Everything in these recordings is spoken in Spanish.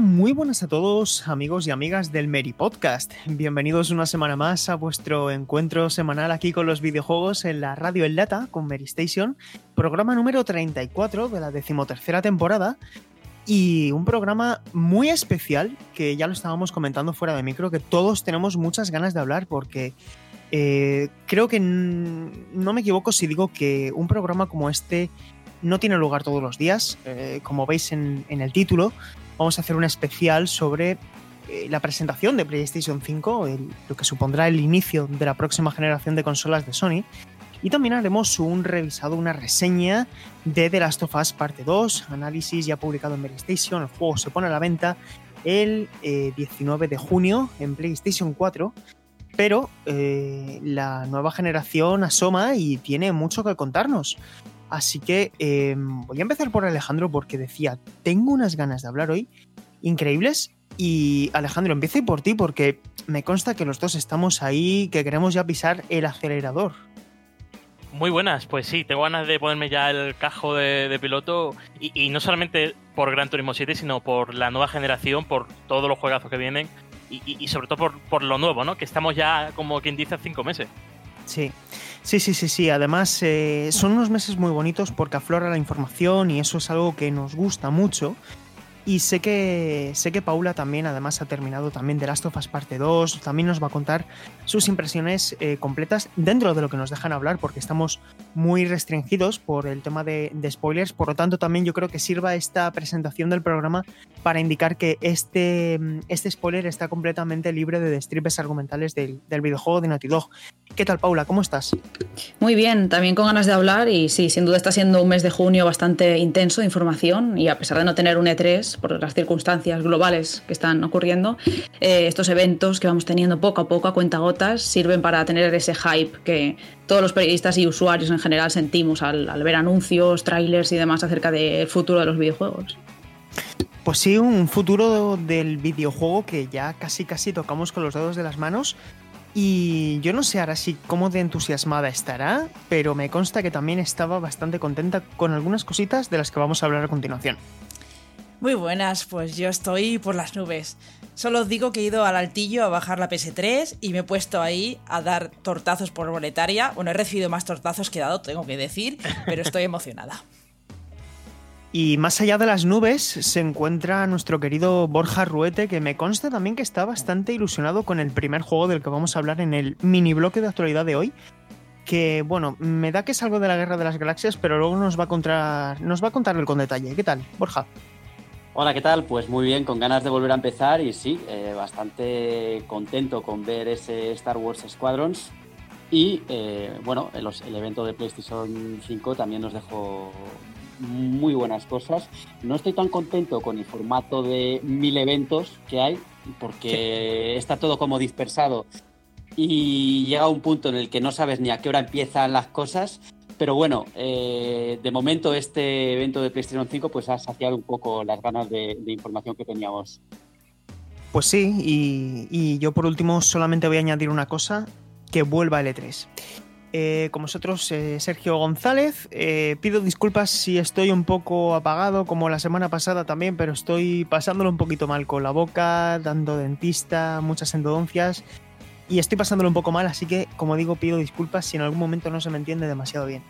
Muy buenas a todos amigos y amigas del Meri Podcast. Bienvenidos una semana más a vuestro encuentro semanal aquí con los videojuegos en la radio en lata con Mary Station, programa número 34 de la decimotercera temporada y un programa muy especial que ya lo estábamos comentando fuera de micro, que todos tenemos muchas ganas de hablar porque eh, creo que no me equivoco si digo que un programa como este no tiene lugar todos los días, eh, como veis en el título vamos a hacer un especial sobre eh, la presentación de PlayStation 5, el, lo que supondrá el inicio de la próxima generación de consolas de Sony. Y también haremos un revisado, una reseña de The Last of Us Parte 2, análisis ya publicado en PlayStation. El juego se pone a la venta el eh, 19 de junio en PlayStation 4, pero eh, la nueva generación asoma y tiene mucho que contarnos. Así que eh, voy a empezar por Alejandro porque decía, tengo unas ganas de hablar hoy increíbles. Y Alejandro, empiezo por ti porque me consta que los dos estamos ahí, que queremos ya pisar el acelerador. Muy buenas, pues sí, tengo ganas de ponerme ya el cajo de, de piloto y, y, no solamente por Gran Turismo 7, sino por la nueva generación, por todos los juegazos que vienen y, y, y sobre todo por, por, lo nuevo, ¿no? Que estamos ya, como quien dice, a cinco meses. Sí, sí, sí, sí, sí. Además, eh, son unos meses muy bonitos porque aflora la información y eso es algo que nos gusta mucho. Y sé que, sé que Paula también, además, ha terminado también The Last of Us Parte 2. También nos va a contar sus impresiones eh, completas dentro de lo que nos dejan hablar, porque estamos muy restringidos por el tema de, spoilers. Por lo tanto, también yo creo que sirva esta presentación del programa para indicar que este, este spoiler está completamente libre de destripes argumentales del, del videojuego de Naughty Dog. ¿Qué tal, Paula? ¿Cómo estás? Muy bien, también con ganas de hablar y sí, sin duda está siendo un mes de junio bastante intenso de información y a pesar de no tener un E3 por las circunstancias globales que están ocurriendo, eh, estos eventos que vamos teniendo poco a poco a cuenta gotas sirven para tener ese hype que todos los periodistas y usuarios en general sentimos al, al ver anuncios, trailers y demás acerca del futuro de los videojuegos. Pues sí, un futuro del videojuego que ya casi casi tocamos con los dedos de las manos y yo no sé ahora sí cómo de entusiasmada estará, pero me consta que también estaba bastante contenta con algunas cositas de las que vamos a hablar a continuación. Muy buenas, pues yo estoy por las nubes. Solo os digo que he ido al altillo a bajar la PS3 y me he puesto ahí a dar tortazos por boletaria. Bueno, he recibido más tortazos que dado, tengo que decir, pero estoy emocionada. Y más allá de las nubes se encuentra nuestro querido Borja Ruete, que me consta también que está bastante ilusionado con el primer juego del que vamos a hablar en el mini bloque de actualidad de hoy. Que bueno, me da que es algo de la Guerra de las Galaxias, pero luego nos va a contar, nos va a contarlo con detalle. ¿Qué tal, Borja? Hola, ¿qué tal? Pues muy bien, con ganas de volver a empezar y sí, eh, bastante contento con ver ese Star Wars Squadrons. Y eh, bueno, el, el evento de PlayStation 5 también nos dejó muy buenas cosas. No estoy tan contento con el formato de mil eventos que hay, porque sí. está todo como dispersado y llega un punto en el que no sabes ni a qué hora empiezan las cosas. Pero bueno, eh, de momento este evento de PlayStation 5 pues ha saciado un poco las ganas de, información que teníamos. Pues sí, y, y, yo por último solamente voy a añadir una cosa, que vuelva el E3. Eh, con vosotros, eh, Sergio González. Eh, pido disculpas si estoy un poco apagado, como la semana pasada también, pero estoy pasándolo un poquito mal con la boca, dando dentista, muchas endodoncias. Y estoy pasándolo un poco mal, así que, como digo, pido disculpas si en algún momento no se me entiende demasiado bien.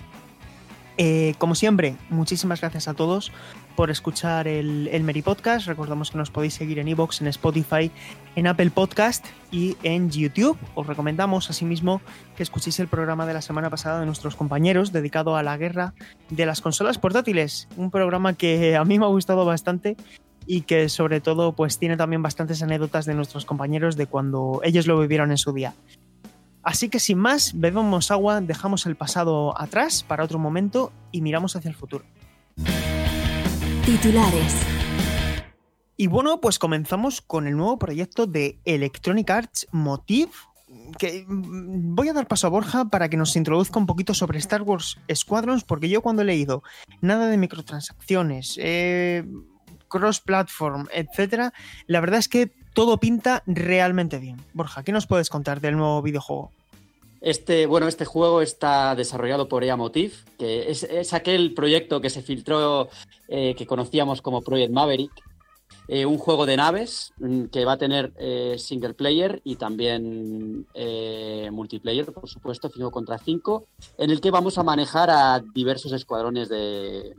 Eh, como siempre, muchísimas gracias a todos por escuchar el, el Meri Podcast. Recordamos que nos podéis seguir en Evox, en Spotify, en Apple Podcast y en YouTube. Os recomendamos asimismo que escuchéis el programa de la semana pasada de nuestros compañeros dedicado a la guerra de las consolas portátiles. Un programa que a mí me ha gustado bastante y que sobre todo pues tiene también bastantes anécdotas de nuestros compañeros de cuando ellos lo vivieron en su día. Así que sin más, bebemos agua, dejamos el pasado atrás para otro momento y miramos hacia el futuro. Titulares. Y bueno, pues comenzamos con el nuevo proyecto de Electronic Arts Motive. Que mm, voy a dar paso a Borja para que nos introduzca un poquito sobre Star Wars Squadrons, porque yo cuando he leído nada de microtransacciones, eh, cross-platform, etcétera, la verdad es que todo pinta realmente bien. Borja, ¿qué nos puedes contar del nuevo videojuego? Este, bueno, este juego está desarrollado por EA Motive, que es, aquel proyecto que se filtró, eh, que conocíamos como Project Maverick, eh, un juego de naves mm, que va a tener eh, single player y también multiplayer, por supuesto, 5 contra 5, en el que vamos a manejar a diversos escuadrones de,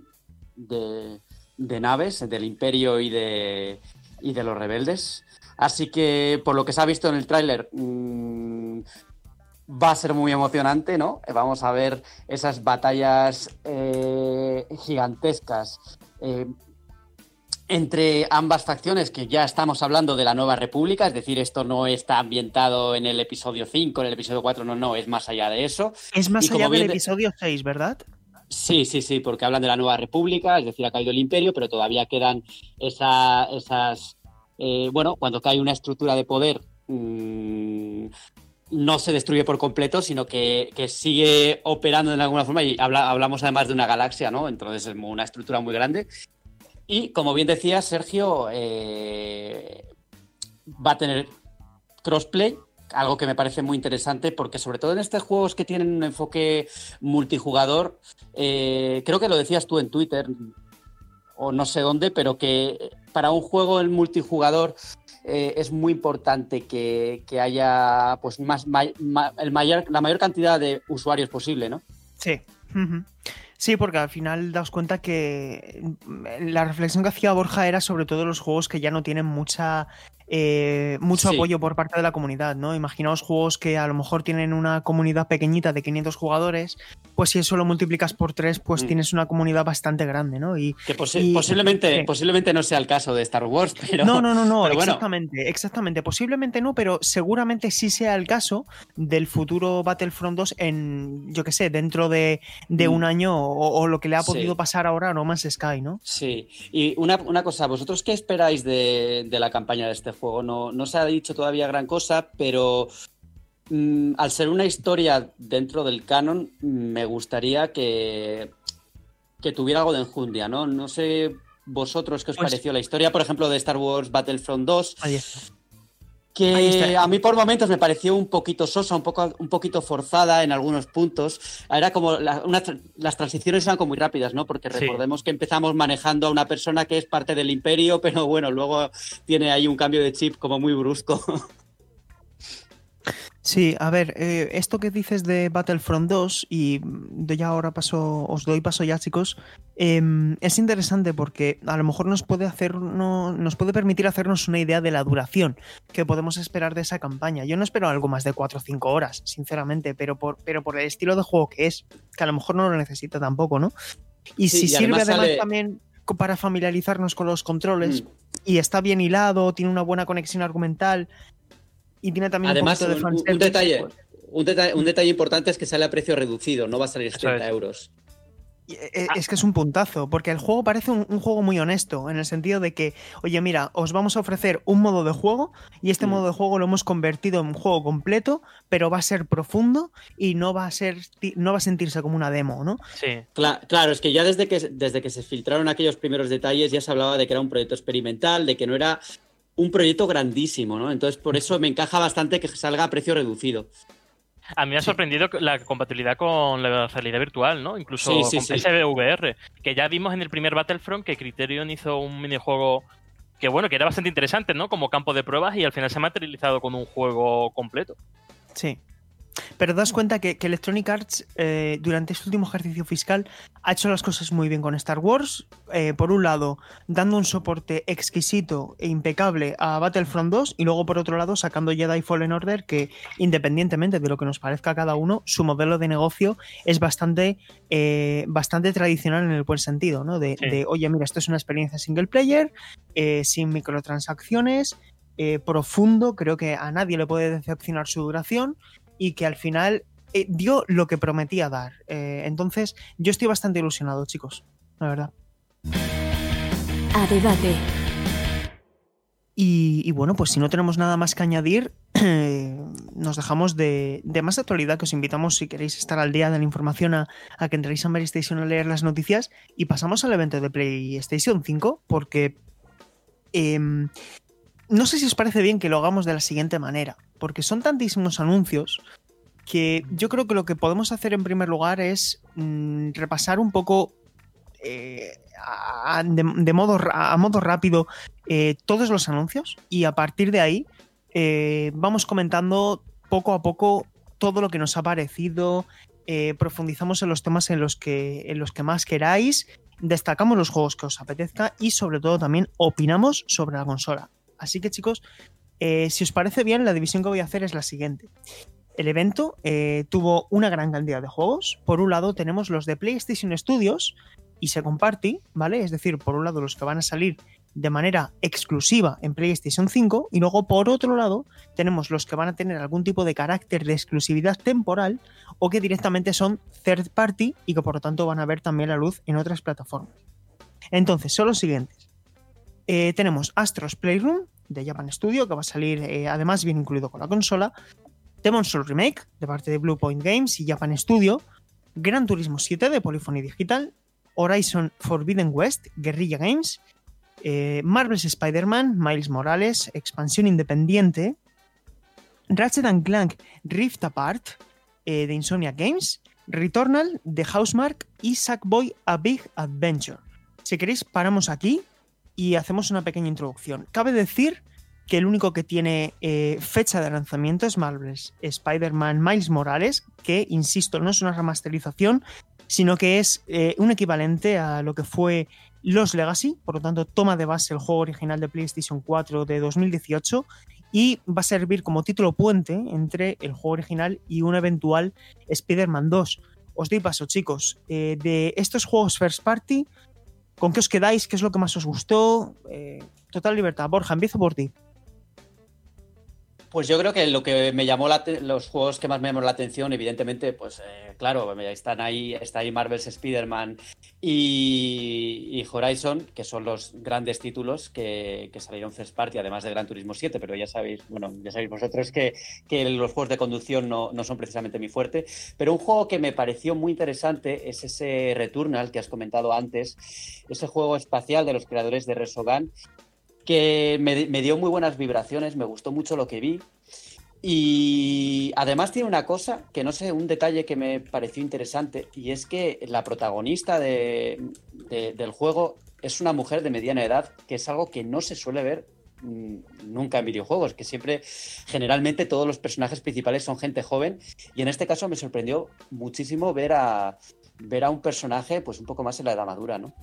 de, de naves, del Imperio y de, y de los rebeldes. Así que, por lo que se ha visto en el tráiler, mmm, va a ser muy emocionante, ¿no? Vamos a ver esas batallas eh, gigantescas eh, entre ambas facciones, que ya estamos hablando de la Nueva República, es decir, esto no está ambientado en el episodio 5, en el episodio 4, no, no, es más allá de eso. Es más Y allá del de- episodio 6, ¿verdad? Sí, sí, sí, porque hablan de la Nueva República, es decir, ha caído el imperio, pero todavía quedan esa- esas... eh, bueno, cuando cae una estructura de poder, mm, no se destruye por completo, sino que, sigue operando de alguna forma y habla- hablamos además de una galaxia, ¿no? Entonces es una estructura muy grande. Y como bien decía Sergio, eh, va a tener crossplay, algo que me parece muy interesante porque sobre todo en estos juegos que tienen un enfoque multijugador, eh, creo que lo decías tú en Twitter o no sé dónde, pero que para un juego en multijugador eh, es muy importante que, haya pues más el mayor, la mayor cantidad de usuarios posible, ¿no? Sí. Sí, porque al final daos cuenta que mm, la reflexión que hacía Borja era sobre todo los juegos que ya no tienen mucha eh, mucho Sí. apoyo por parte de la comunidad, ¿no? Imaginaos juegos que a lo mejor tienen una comunidad pequeñita de 500 jugadores, pues si eso lo multiplicas por 3, pues Mm. tienes una comunidad bastante grande, ¿no? Y Que posi- Y- posiblemente, posiblemente no sea el caso de Star Wars, pero no, no, no, no, bueno. exactamente, exactamente. Posiblemente no, pero seguramente sí sea el caso del futuro Battlefront 2 en, yo qué sé, dentro de, de Mm. un año o, o lo que le ha Sí. podido pasar ahora a No Man's Sky, ¿no? Sí, y una, una cosa, ¿vosotros qué esperáis de, de la campaña de este juego? No, no se ha dicho todavía gran cosa, pero mm, al ser una historia dentro del canon, me gustaría que, que tuviera algo de enjundia, ¿no? No sé vosotros qué os Pues- pareció la historia, por ejemplo, de Star Wars Battlefront 2, Ahí está. Que a mí por momentos me pareció un poquito sosa, un, poco, un poquito forzada en algunos puntos. Era como la- una tra- las transiciones eran como muy rápidas, ¿no? Porque Sí. recordemos que empezamos manejando a una persona que es parte del imperio, pero bueno, luego tiene ahí un cambio de chip como muy brusco. Sí, a ver, eh, esto que dices de Battlefront 2, y de ya ahora paso, os doy paso ya, chicos, em, es interesante porque a lo mejor nos puede hacer, no, nos puede permitir hacernos una idea de la duración que podemos esperar de esa campaña. Yo no espero algo más de 4 o 5 horas, sinceramente, pero por, pero por el estilo de juego que es, que a lo mejor no lo necesita tampoco, ¿no? Y Sí, si y sirve además además sale- también para familiarizarnos con los controles Mm. y está bien hilado, tiene una buena conexión argumental y tiene también Además, un de un, un fanservice, detalle, pues, un, detalle, un detalle importante es que sale a precio reducido, no va a salir Eso 70 es. euros. Y, eh, Es que es un puntazo, porque el juego parece un, un juego muy honesto, en el sentido de que, oye, mira, os vamos a ofrecer un modo de juego y este Mm. modo de juego lo hemos convertido en un juego completo, pero va a ser profundo y no va a ser, no va a sentirse como una demo, ¿no? Sí. Cla- Claro, es que ya desde que, desde que se filtraron aquellos primeros detalles ya se hablaba de que era un proyecto experimental, de que no era un proyecto grandísimo, ¿no? Entonces por eso me encaja bastante que salga a precio reducido. A mí me ha sorprendido la compatibilidad con la realidad virtual, ¿no? Incluso Sí, sí, con sí. PSVR. Que ya vimos en el primer Battlefront que Criterion hizo un minijuego que, bueno, que era bastante interesante, ¿no? Como campo de pruebas y al final se ha materializado con un juego completo. Sí. Pero das cuenta que, que Electronic Arts eh, durante este último ejercicio fiscal ha hecho las cosas muy bien con Star Wars. Eh, por un lado, dando un soporte exquisito e impecable a Battlefront 2 y luego por otro lado sacando Jedi Fallen Order que independientemente de lo que nos parezca a cada uno, su modelo de negocio es bastante, eh, bastante tradicional en el buen sentido, ¿no? De, Sí. de, oye, mira, esto es una experiencia single player, eh, sin microtransacciones, eh, profundo, creo que a nadie le puede decepcionar su duración y que al final eh, dio lo que prometía dar. Eh, entonces, yo estoy bastante ilusionado, chicos, la verdad. a debate. Y, bueno, pues si no tenemos nada más que añadir, nos dejamos de, más actualidad, que os invitamos si queréis estar al día de la información a, que entréis a Station a leer las noticias y pasamos al evento de PlayStation 5 porque em, no sé si os parece bien que lo hagamos de la siguiente manera, porque son tantísimos anuncios que yo creo que lo que podemos hacer en primer lugar es mm, repasar un poco eh, de, modo, a modo rápido eh, todos los anuncios y a partir de ahí eh, vamos comentando poco a poco todo lo que nos ha parecido, profundizamos en los temas en los, que, en los que más queráis, destacamos los juegos que os apetezca y sobre todo también opinamos sobre la consola. Así que chicos, si os parece bien, la división que voy a hacer es la siguiente. El evento tuvo una gran cantidad de juegos. Por un lado tenemos los de PlayStation Studios, y se comparte, ¿vale? Es decir, por un lado los que van a salir de manera exclusiva en PlayStation 5 y luego por otro lado tenemos los que van a tener algún tipo de carácter de exclusividad temporal o que directamente son third party y que por lo tanto van a ver también la luz en otras plataformas. Entonces, son los siguientes. Eh, tenemos Astros Playroom de Japan Studio que va a salir eh, además bien incluido con la consola. Demon Soul Remake de parte de Bluepoint Games y Japan Studio. Gran Turismo 7 de Polyphony Digital Horizon Forbidden West, Guerrilla Games, eh, Marvel's Spider-Man, Miles Morales, expansión independiente, Ratchet Clank Rift Apart de Insomnia Games, Returnal de Housemark y Sackboy A Big Adventure. Si queréis, paramos aquí y hacemos una pequeña introducción. Cabe decir que el único que tiene eh, fecha de lanzamiento es Marvel's Spider-Man Miles Morales, que, insisto, no es una remasterización, sino que es eh, un equivalente a lo que fue Los Legacy, por lo tanto toma de base el juego original de PlayStation 4 de 2018 y va a servir como título puente entre el juego original y un eventual Spider-Man 2. Os doy paso, chicos, eh, de estos juegos First Party, ¿con qué os quedáis? ¿Qué es lo que más os gustó? Eh, total libertad. Borja, empiezo por ti. Pues yo creo que lo que me llamó la los juegos que más me llamó la atención, evidentemente, pues eh, claro, están ahí, está ahí Marvel's Spider-Man y, Horizon, que son los grandes títulos que, salieron first party, además de Gran Turismo 7, pero ya sabéis, bueno, ya sabéis vosotros que, los juegos de conducción no, no, son precisamente mi fuerte. Pero un juego que me pareció muy interesante es ese Returnal que has comentado antes, ese juego espacial de los creadores de Resogan que me, dio muy buenas vibraciones, me gustó mucho lo que vi. Y además tiene una cosa que no sé, un detalle que me pareció interesante, y es que la protagonista del juego es una mujer de mediana edad, que es algo que no se suele ver mm, nunca en videojuegos, que siempre, generalmente todos los personajes principales son gente joven, y en este caso me sorprendió muchísimo ver a, ver a un personaje pues un poco más en la edad madura, ¿no?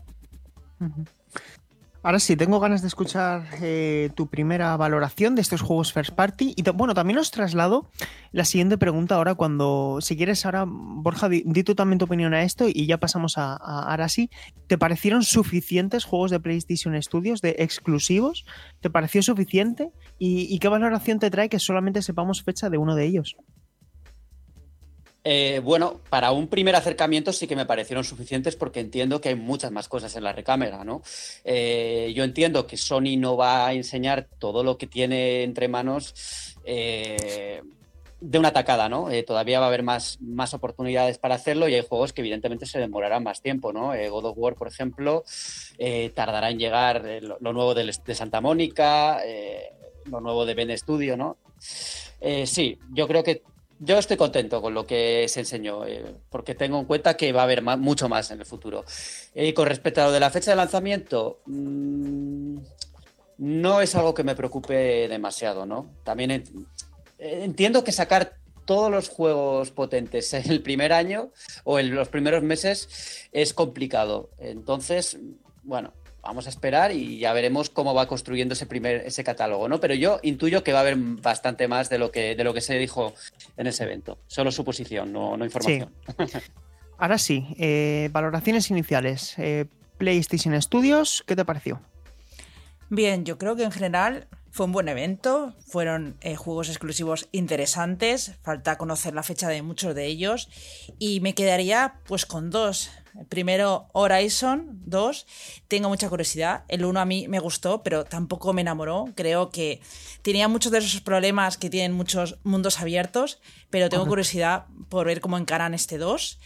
Ahora sí, tengo ganas de escuchar eh, tu primera valoración de estos juegos First Party. Y bueno, también os traslado la siguiente pregunta ahora cuando, si quieres ahora, Borja, di, tú también tu opinión a esto y ya pasamos a, ahora sí. ¿Te parecieron suficientes juegos de PlayStation Studios, de exclusivos? ¿Te pareció suficiente? y qué valoración te trae que solamente sepamos fecha de uno de ellos? Eh, bueno, para un primer acercamiento sí que me parecieron suficientes porque entiendo que hay muchas más cosas en la recámara, ¿no? Eh, yo entiendo que Sony no va a enseñar todo lo que tiene entre manos eh, de una tacada, ¿no? todavía va a haber más, más oportunidades para hacerlo y hay juegos que evidentemente se demorarán más tiempo, ¿no? God of War, por ejemplo, tardará en llegar lo, nuevo de, de Santa Mónica, lo nuevo de Ben Studio, ¿no? sí, yo creo que yo estoy contento con lo que se enseñó, eh, porque tengo en cuenta que va a haber mucho más en el futuro. Y con respecto a lo de la fecha de lanzamiento, mm, no es algo que me preocupe demasiado, ¿no? También entiendo que sacar todos los juegos potentes en el primer año o en los primeros meses es complicado. Entonces, bueno, vamos a esperar y ya veremos cómo va construyendo ese primer ese catálogo, ¿no? Pero yo intuyo que va a haber bastante más de lo que de lo que se dijo en ese evento. Solo suposición, no, no información. Ahora sí, eh, valoraciones iniciales. Eh, PlayStation Studios, ¿qué te pareció? Bien, yo creo que en general Fue un buen evento, fueron eh, juegos exclusivos interesantes, falta conocer la fecha de muchos de ellos y me quedaría pues con dos. Primero Horizon 2, tengo mucha curiosidad, el 1 a mí me gustó, pero tampoco me enamoró, creo que tenía muchos de esos problemas que tienen muchos mundos abiertos, pero tengo curiosidad por ver cómo encaran este 2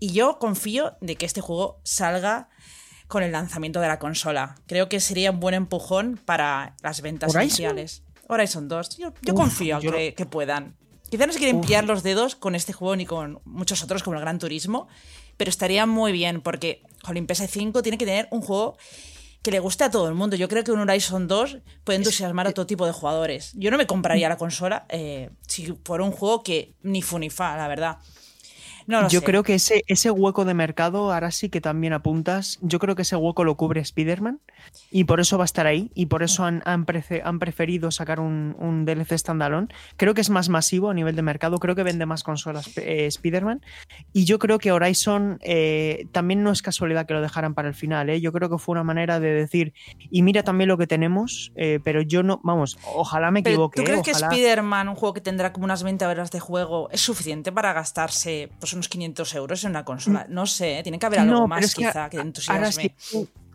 y yo confío de que este juego salga con el lanzamiento de la consola. Creo que sería un buen empujón para las ventas ¿Horizon? iniciales. Horizon 2. Yo, yo Uf, confío yo- que, que puedan. Quizá no se quieren Uf. pillar los dedos con este juego ni con muchos otros como el Gran Turismo, pero estaría muy bien porque Jolín PS5 tiene que tener un juego que le guste a todo el mundo. Yo creo que un Horizon 2 puede entusiasmar a todo tipo de jugadores. Yo no me compraría la consola eh, si fuera un juego que ni fu ni fa, la verdad. No lo yo sé. creo que ese, ese hueco de mercado, ahora sí que también apuntas, yo creo que ese hueco lo cubre Spider-Man y por eso va a estar ahí y por eso han, han, prece- han preferido sacar un, un DLC standalone. Creo que es más masivo a nivel de mercado, creo que vende más consolas eh, Spider-Man y yo creo que Horizon eh, también no es casualidad que lo dejaran para el final, ¿eh? yo creo que fue una manera de decir, y mira también lo que tenemos, eh, pero yo no, vamos, ojalá me equivoque. ¿Tú crees ¿eh? que ojalá- Spider-Man, un juego que tendrá como unas 20 horas de juego, es suficiente para gastarse pues, unos 500 euros en una consola? No sé, ¿eh? tiene que haber algo Mm. No, más que quizá que, entusiasme. ahora sí,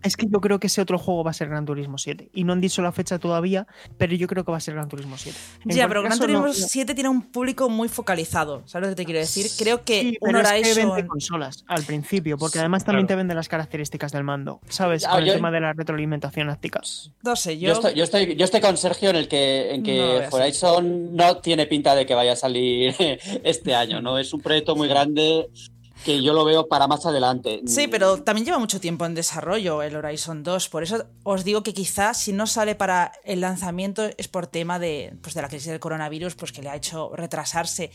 es que yo creo que ese otro juego va a ser Gran Turismo 7. Y no han dicho la fecha todavía, pero yo creo que va a ser Gran Turismo 7. En Ya, pero Gran caso, Turismo no- 7 tiene un público muy focalizado. ¿Sabes lo que te quiero decir? Creo que Sí, es que vende consolas al principio, porque además también claro. te vende las características del mando, ¿sabes? Ah, Con el tema de la retroalimentación áptica. No sé, yo. Yo estoy, yo, estoy, yo estoy con Sergio en el que, en que Horizon no tiene pinta de que vaya a salir este año, ¿no? Es un proyecto muy grande que yo lo veo para más adelante. Sí, pero también lleva mucho tiempo en desarrollo el Horizon 2. Por eso os digo que quizás si no sale para el lanzamiento es por tema de, pues de la crisis del coronavirus, pues que le ha hecho retrasarse.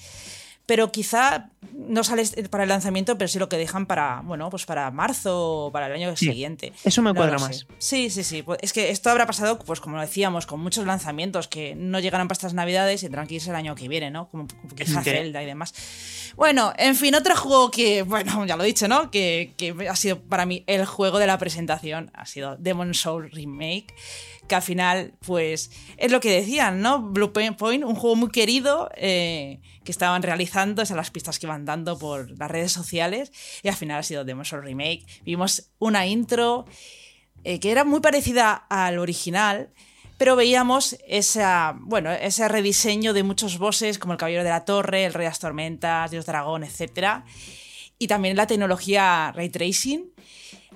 Pero quizá no sale para el lanzamiento, pero sí lo que dejan para, bueno, pues para marzo o para el año Sí, siguiente. eso me No cuadra sé. más. Sí, sí, sí. Pues es que esto habrá pasado, pues como decíamos, con muchos lanzamientos que no llegarán para estas navidades y tendrán que irse el año que viene, ¿no? Como, como quizá Zelda y demás. Bueno, en fin, otro juego que, bueno, ya lo he dicho, ¿no? Que, que ha sido para mí el juego de la presentación, ha sido Demon Soul Remake, que al final, pues, es lo que decían, ¿no? Blue Point, un juego muy querido eh, que estaban realizando, esas las pistas que iban dando por las redes sociales, y al final ha sido Demon Soul Remake. Vimos una intro eh, que era muy parecida al original, pero veíamos esa, bueno, ese rediseño de muchos bosses como el Caballero de la Torre, el Rey de las Tormentas, Dios Dragón, etc. Y también la tecnología Ray Tracing.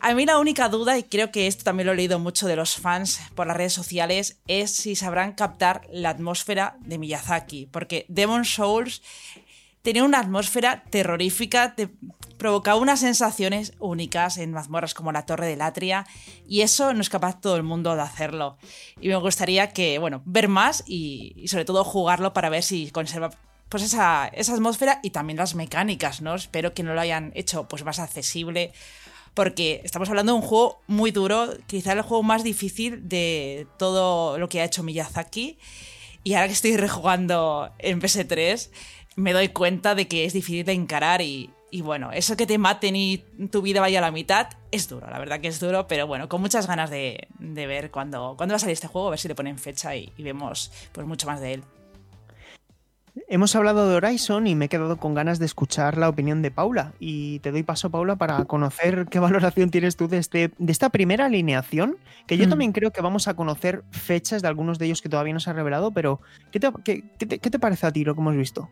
A mí la única duda, y creo que esto también lo he leído mucho de los fans por las redes sociales, es si sabrán captar la atmósfera de Miyazaki, porque Demon Souls tenía una atmósfera terrorífica, te provocaba unas sensaciones únicas en mazmorras como la Torre del Atria, y eso no es capaz todo el mundo de hacerlo. Y me gustaría que, bueno, ver más y, y sobre todo jugarlo para ver si conserva pues esa, esa atmósfera y también las mecánicas, ¿no? Espero que no lo hayan hecho pues más accesible. Porque estamos hablando de un juego muy duro, quizá el juego más difícil de todo lo que ha hecho Miyazaki. Y ahora que estoy rejugando en PS3, me doy cuenta de que es difícil de encarar y, bueno, eso que te maten y tu vida vaya a la mitad es duro, la verdad que es duro, pero bueno, con muchas ganas de, de ver cuándo, cuándo va a salir este juego, a ver si le ponen fecha y, y vemos pues mucho más de él. Hemos hablado de Horizon y me he quedado con ganas de escuchar la opinión de Paula. Y te doy paso, Paula, para conocer qué valoración tienes tú de, este, de esta primera alineación, que yo Mm. también creo que vamos a conocer fechas de algunos de ellos que todavía no se ha revelado, pero ¿qué te, qué- qué te- qué te parece a ti lo que hemos visto?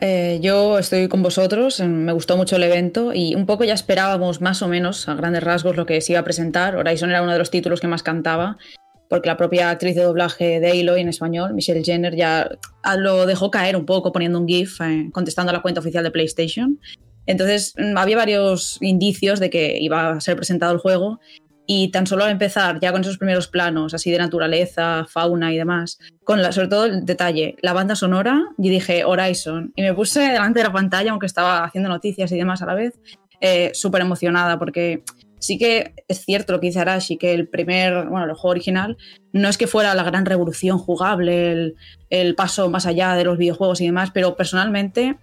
Eh, yo estoy con vosotros, me gustó mucho el evento y un poco ya esperábamos más o menos a grandes rasgos lo que se iba a presentar. Horizon era uno de los títulos que más cantaba, porque la propia actriz de doblaje de Aloy en español, Michelle Jenner, ya ah, lo dejó caer un poco poniendo un GIF eh, contestando a la cuenta oficial de PlayStation. Entonces mm, había varios indicios de que iba a ser presentado el juego y tan solo al empezar ya con esos primeros planos así de naturaleza, fauna y demás, con la, sobre todo el detalle, la banda sonora, y dije Horizon y me puse delante de la pantalla aunque estaba haciendo noticias y demás a la vez, eh, súper emocionada porque sí que es cierto lo que dice Arashi, que el primer, bueno, el juego original no es que fuera la gran revolución jugable, el, el paso más allá de los videojuegos y demás, pero personalmente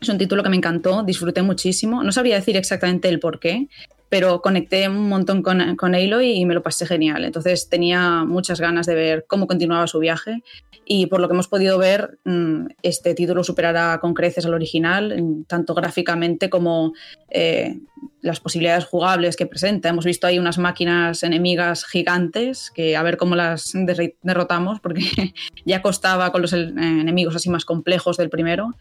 es un título que me encantó, disfruté muchísimo. No sabría decir exactamente el por qué, pero conecté un montón con, con Aloy y me lo pasé genial. Entonces tenía muchas ganas de ver cómo continuaba su viaje y por lo que hemos podido ver, mm, este título superará con creces al original, tanto gráficamente como eh, las posibilidades jugables que presenta. Hemos visto ahí unas máquinas enemigas gigantes que a ver cómo las derrotamos, porque ya costaba con los eh, enemigos así más complejos del primero.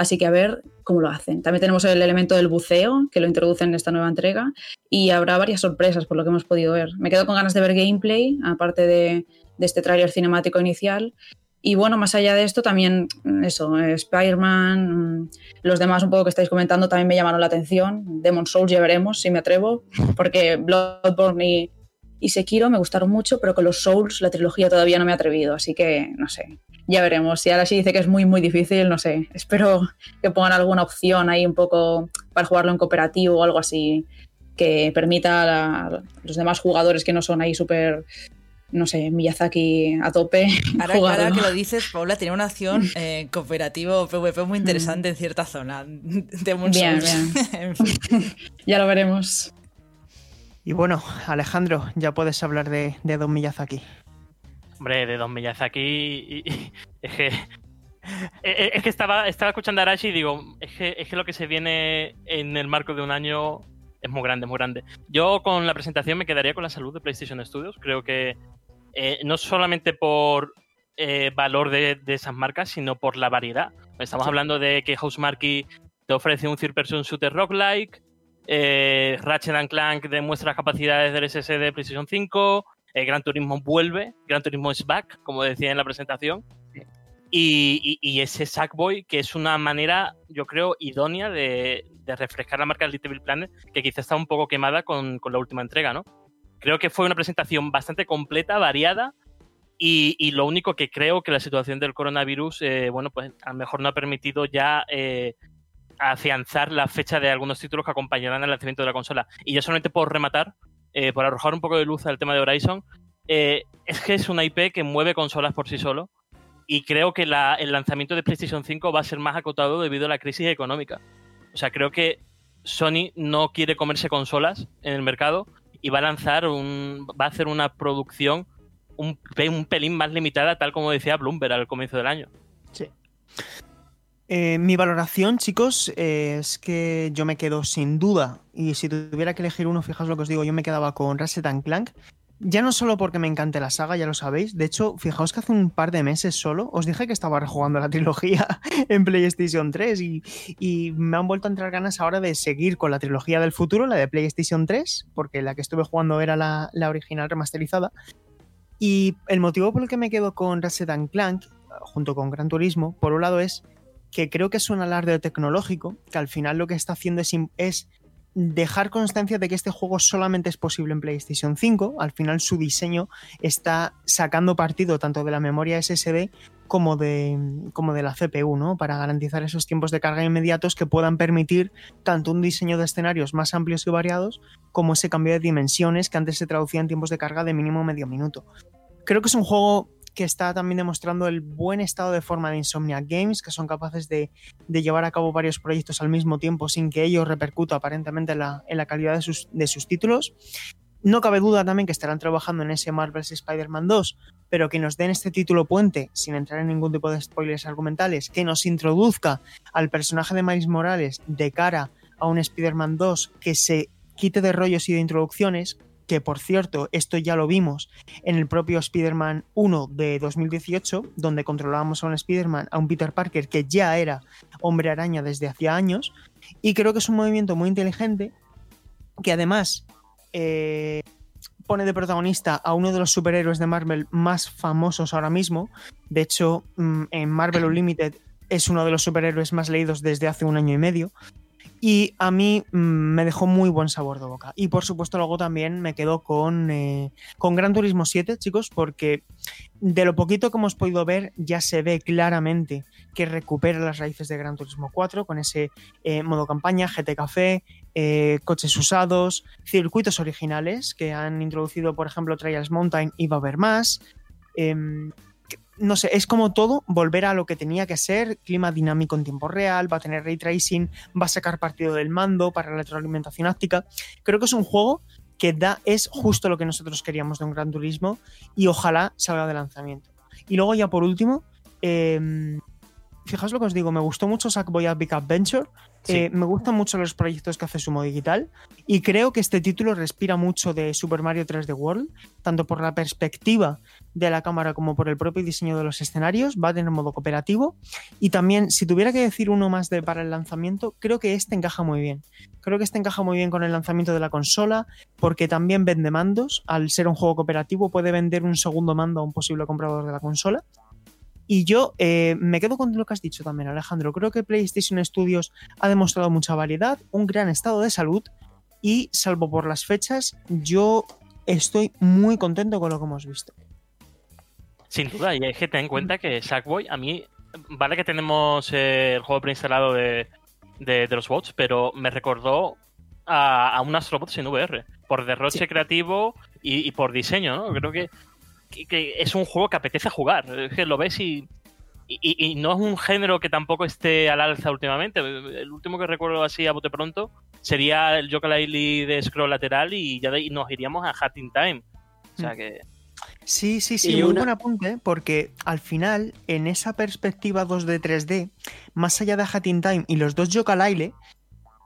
Así que a ver cómo lo hacen. También tenemos el elemento del buceo, que lo introducen en esta nueva entrega, y habrá varias sorpresas por lo que hemos podido ver. Me quedo con ganas de ver gameplay, aparte de, este tráiler cinemático inicial. Y bueno, más allá de esto, también mm, eso, Spider-Man, mm, los demás un poco que estáis comentando también me llamaron la atención. Demon Souls ya veremos si me atrevo, porque Bloodborne y, y Sekiro me gustaron mucho, pero con los Souls la trilogía todavía no me ha atrevido, así que no sé, ya veremos. Si ahora sí dice que es muy, muy difícil, no sé. Espero que pongan alguna opción ahí un poco para jugarlo en cooperativo o algo así que permita a los demás jugadores que no son ahí súper no sé, Miyazaki a tope. Ahora, que lo dices, Paula, tiene una acción eh, cooperativo PvP muy interesante en cierta zona de Bien, bien. ya lo veremos. Y bueno, Alejandro, ya puedes hablar de, de Don Miyazaki. Hombre, de Don Miyazaki. es que. Es que estaba, estaba escuchando a Arashi y digo, es que, es que lo que se viene en el marco de un año es muy grande, muy grande. Yo con la presentación me quedaría con la salud de PlayStation Studios. Creo que eh, no solamente por eh, valor de, esas marcas, sino por la variedad. Estamos hablando de que Housemarque te ofrece un third person shooter roguelike, eh, Ratchet Clank demuestra las capacidades del SSD de PlayStation 5, el Gran Turismo vuelve, Gran Turismo es back, como decía en la presentación. Y, ese Sackboy, que es una manera, yo creo, idónea de, refrescar la marca Little Planet, que quizá está un poco quemada con, la última entrega, ¿no? Creo que fue una presentación bastante completa, variada, y, lo único que creo que la situación del coronavirus, eh, bueno, pues a lo mejor no ha permitido ya eh, afianzar la fecha de algunos títulos que acompañarán el lanzamiento de la consola. Y ya solamente por rematar, eh, por arrojar un poco de luz al tema de Horizon, eh, es que es una IP que mueve consolas por sí solo y creo que el lanzamiento de PlayStation 5 va a ser más acotado debido a la crisis económica. O sea, creo que Sony no quiere comerse consolas en el mercado y va a lanzar un, va a hacer una producción un, un pelín más limitada, tal como decía Bloomberg al comienzo del año. Sí. Eh, mi valoración, chicos, es que yo me quedo sin duda, y si tuviera que elegir uno, fijaos lo que os digo, yo me quedaba con Ratchet Clank. Ya no solo porque me encante la saga, ya lo sabéis. De hecho, fijaos que hace un par de meses solo os dije que estaba rejugando la trilogía en PlayStation 3 y, me han vuelto a entrar ganas ahora de seguir con la trilogía del futuro, la de PlayStation 3, porque la que estuve jugando era la, la original remasterizada. Y el motivo por el que me quedo con Ratchet Clank, junto con Gran Turismo, por un lado es que creo que es un alarde tecnológico, que al final lo que está haciendo es, dejar constancia de que este juego solamente es posible en PlayStation 5. Al final su diseño está sacando partido tanto de la memoria SSD como de, la CPU, ¿no? Para garantizar esos tiempos de carga inmediatos que puedan permitir tanto un diseño de escenarios más amplios y variados, como ese cambio de dimensiones que antes se traducía en tiempos de carga de mínimo medio minuto. Creo que es un juego que está también demostrando el buen estado de forma de Insomnia Games, que son capaces de, llevar a cabo varios proyectos al mismo tiempo sin que ello repercuta aparentemente en la, calidad de sus, de sus, títulos. No cabe duda también que estarán trabajando en ese Marvel's Spider-Man 2, pero que nos den este título puente, sin entrar en ningún tipo de spoilers argumentales, que nos introduzca al personaje de Miles Morales de cara a un Spider-Man 2 que se quite de rollos y de introducciones, que por cierto, esto ya lo vimos en el propio Spider-Man 1 de 2018, donde controlábamos a un Spider-Man, a un Peter Parker que ya era hombre araña desde hacía años, y creo que es un movimiento muy inteligente que además eh, pone de protagonista a uno de los superhéroes de Marvel más famosos ahora mismo. De hecho, mm, en Marvel Unlimited es uno de los superhéroes más leídos desde hace un año y medio y a mí mm, me dejó muy buen sabor de boca. Y por supuesto luego también me quedo con, eh, con Gran Turismo 7, chicos, porque de lo poquito que hemos podido ver ya se ve claramente que recupera las raíces de Gran Turismo 4 con ese eh, modo campaña, GT Café, eh, coches usados, circuitos originales que han introducido, por ejemplo, Trials Mountain y va a haber más. Em, no sé, es como todo volver a lo que tenía que ser, clima dinámico en tiempo real, va a tener ray tracing, va a sacar partido del mando para la retroalimentación áptica. Creo que es un juego que da, es justo lo que nosotros queríamos de un Gran Turismo y ojalá salga de lanzamiento. Y luego ya por último, eh, fijaos lo que os digo, me gustó mucho Sackboy a Big Adventure, Sí. eh, me gustan mucho los proyectos que hace Sumo Digital y creo que este título respira mucho de Super Mario 3D World, tanto por la perspectiva de la cámara como por el propio diseño de los escenarios, va a tener modo cooperativo y también si tuviera que decir uno más de para el lanzamiento, creo que este encaja muy bien. Creo que este encaja muy bien con el lanzamiento de la consola porque también vende mandos, al ser un juego cooperativo puede vender un segundo mando a un posible comprador de la consola. Y yo eh, me quedo con lo que has dicho también, Alejandro. Creo que PlayStation Studios ha demostrado mucha variedad, un gran estado de salud y, salvo por las fechas, yo estoy muy contento con lo que hemos visto. Sin duda, y es que ten en cuenta que Sackboy, a mí, vale que tenemos eh, el juego preinstalado de, de, de los bots, pero me recordó a, a unas robots en VR, por derroche Sí. creativo y, y por diseño, ¿no? Creo que, que- que es un juego que apetece jugar, es que lo ves y, y, y no es un género que tampoco esté al alza últimamente. El último que recuerdo así a bote pronto sería el Yooka-Laylee de scroll lateral y ya de nos iríamos a Hat in Time. O sea Mm. Sí, sí, sí, Y muy una- buen apunte, porque al final, en esa perspectiva 2D 3D, más allá de Hat in Time y los dos Yooka-Laylee,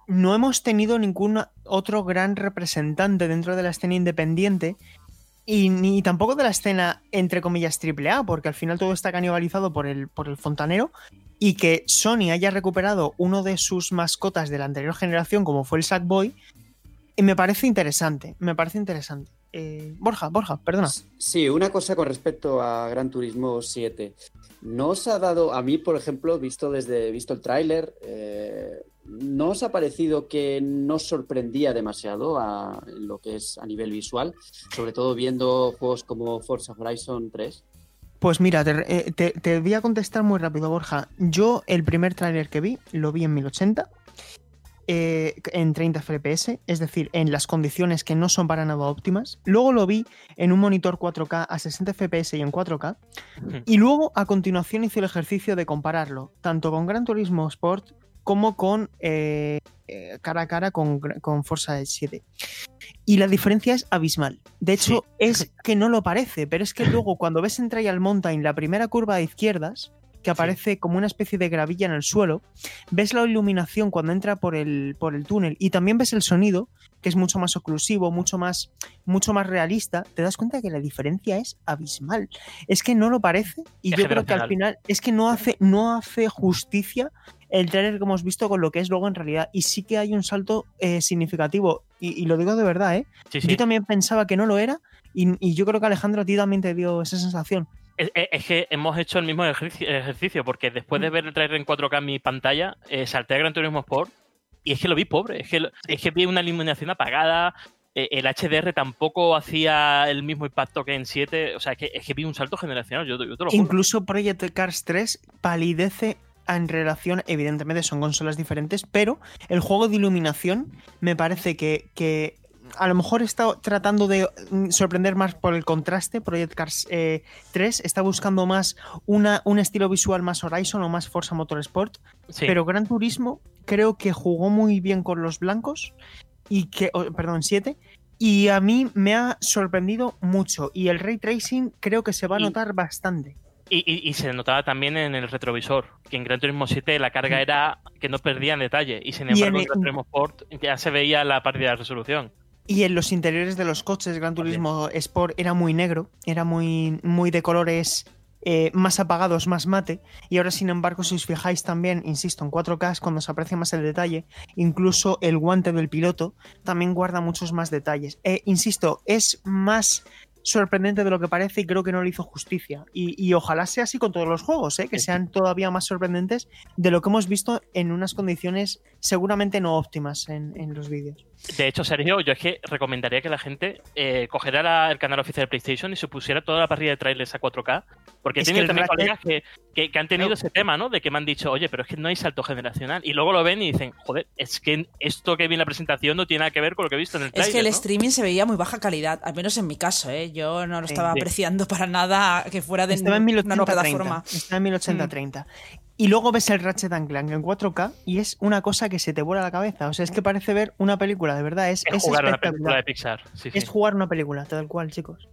no hemos tenido ningún otro gran representante dentro de la escena independiente y ni tampoco de la escena, entre comillas, AAA, porque al final todo está canibalizado por el, por el fontanero y que Sony haya recuperado uno de sus mascotas de la anterior generación, como fue el Sackboy, me parece interesante, me parece interesante. Eh, Borja, Borja, perdona. Sí, una cosa con respecto a Gran Turismo 7. ¿No os ha dado, a mí, por ejemplo, visto desde visto el tráiler, eh, ¿no os ha parecido que no sorprendía demasiado a lo que es a nivel visual? Sobre todo viendo juegos como Forza Horizon 3. Pues mira, te, eh, te- te voy a contestar muy rápido, Borja. Yo el primer tráiler que vi lo vi en 1080, eh, en 30 FPS, es decir, en las condiciones que no son para nada óptimas. Luego lo vi en un monitor 4K a 60 FPS y en 4K. Y luego, a continuación, hice el ejercicio de compararlo, tanto con Gran Turismo Sport como con eh, eh, cara a cara con, con Forza 7. Y la diferencia es abismal. De hecho, es que no lo parece, pero es que luego cuando ves en Trial Mountain la primera curva de izquierdas, que aparece como una especie de gravilla en el suelo, ves la iluminación cuando entra por el, por el túnel y también ves el sonido, que es mucho más oclusivo, mucho más, mucho más realista, te das cuenta que la diferencia es abismal. Es que no lo parece y Es yo creo que al final es que no hace, no hace justicia el trailer que hemos visto con lo que es luego en realidad. Y sí que hay un salto eh, significativo. Y, y lo digo de verdad, ¿eh? Sí, sí. Yo también pensaba que no lo era. Y, y yo creo que Alejandro a ti también te dio esa sensación. Es, que hemos hecho el mismo ejercicio, porque después de ver el trailer en 4K en mi pantalla, eh, salté a Gran Turismo Sport y es que lo vi pobre. Es que, lo- es que vi una iluminación apagada. eh, el HDR tampoco hacía el mismo impacto que en 7. O sea, es que, es que vi un salto generacional. Yo, te- yo te lo juro. Incluso Project Cars 3 palidece en relación, evidentemente son consolas diferentes, pero el juego de iluminación me parece que, que a lo mejor está tratando de mm, sorprender más por el contraste. Project Cars eh, 3 está buscando más una, un estilo visual más Horizon o más Forza Motorsport, Sí. pero Gran Turismo creo que jugó muy bien con los blancos y que, oh, perdón, 7. Y a mí me ha sorprendido mucho. Y el ray tracing creo que se va a Y- notar bastante. Y, y- y se notaba también en el retrovisor, que en Gran Turismo 7 la carga era que no perdía en detalle. Y sin embargo, en en Gran Turismo Sport ya se veía la pérdida de resolución. Y en los interiores de los coches, Gran Turismo Sport era muy negro, era muy, muy de colores eh, más apagados, más mate. Y ahora, sin embargo, si os fijáis también, insisto, en 4K es cuando se aprecia más el detalle. Incluso el guante del piloto también guarda muchos más detalles. Eh, insisto, es más sorprendente de lo que parece y creo que no le hizo justicia. Y, y ojalá sea así con todos los juegos, ¿eh? que sean todavía más sorprendentes de lo que hemos visto en unas condiciones seguramente no óptimas en, en los vídeos. De hecho, Sergio, yo es que recomendaría que la gente eh, cogiera la- el canal oficial de PlayStation y se pusiera toda la parrilla de trailers a 4K. Porque he Es que tenido también Ratchet- colegas que, que- que han tenido ese tema, ¿no? De que me han dicho, oye, pero es que no hay salto generacional. Y luego lo ven y dicen, joder, es que esto que vi en la presentación no tiene nada que ver con lo que he visto en el Es trailer. que el ¿no? streaming se veía muy baja calidad, al menos en mi caso, ¿eh? Yo no lo estaba sí. apreciando para nada que fuera de Estaba en una nueva 1080-30. plataforma. Estaba en 1080-30. Y luego ves el Ratchet and Clank en 4K y es una cosa que se te vuela la cabeza. O sea, es que parece ver una película, de verdad. Es, Es es jugar una película espectacular. de Pixar. Sí, sí. Es jugar una película, tal cual, chicos.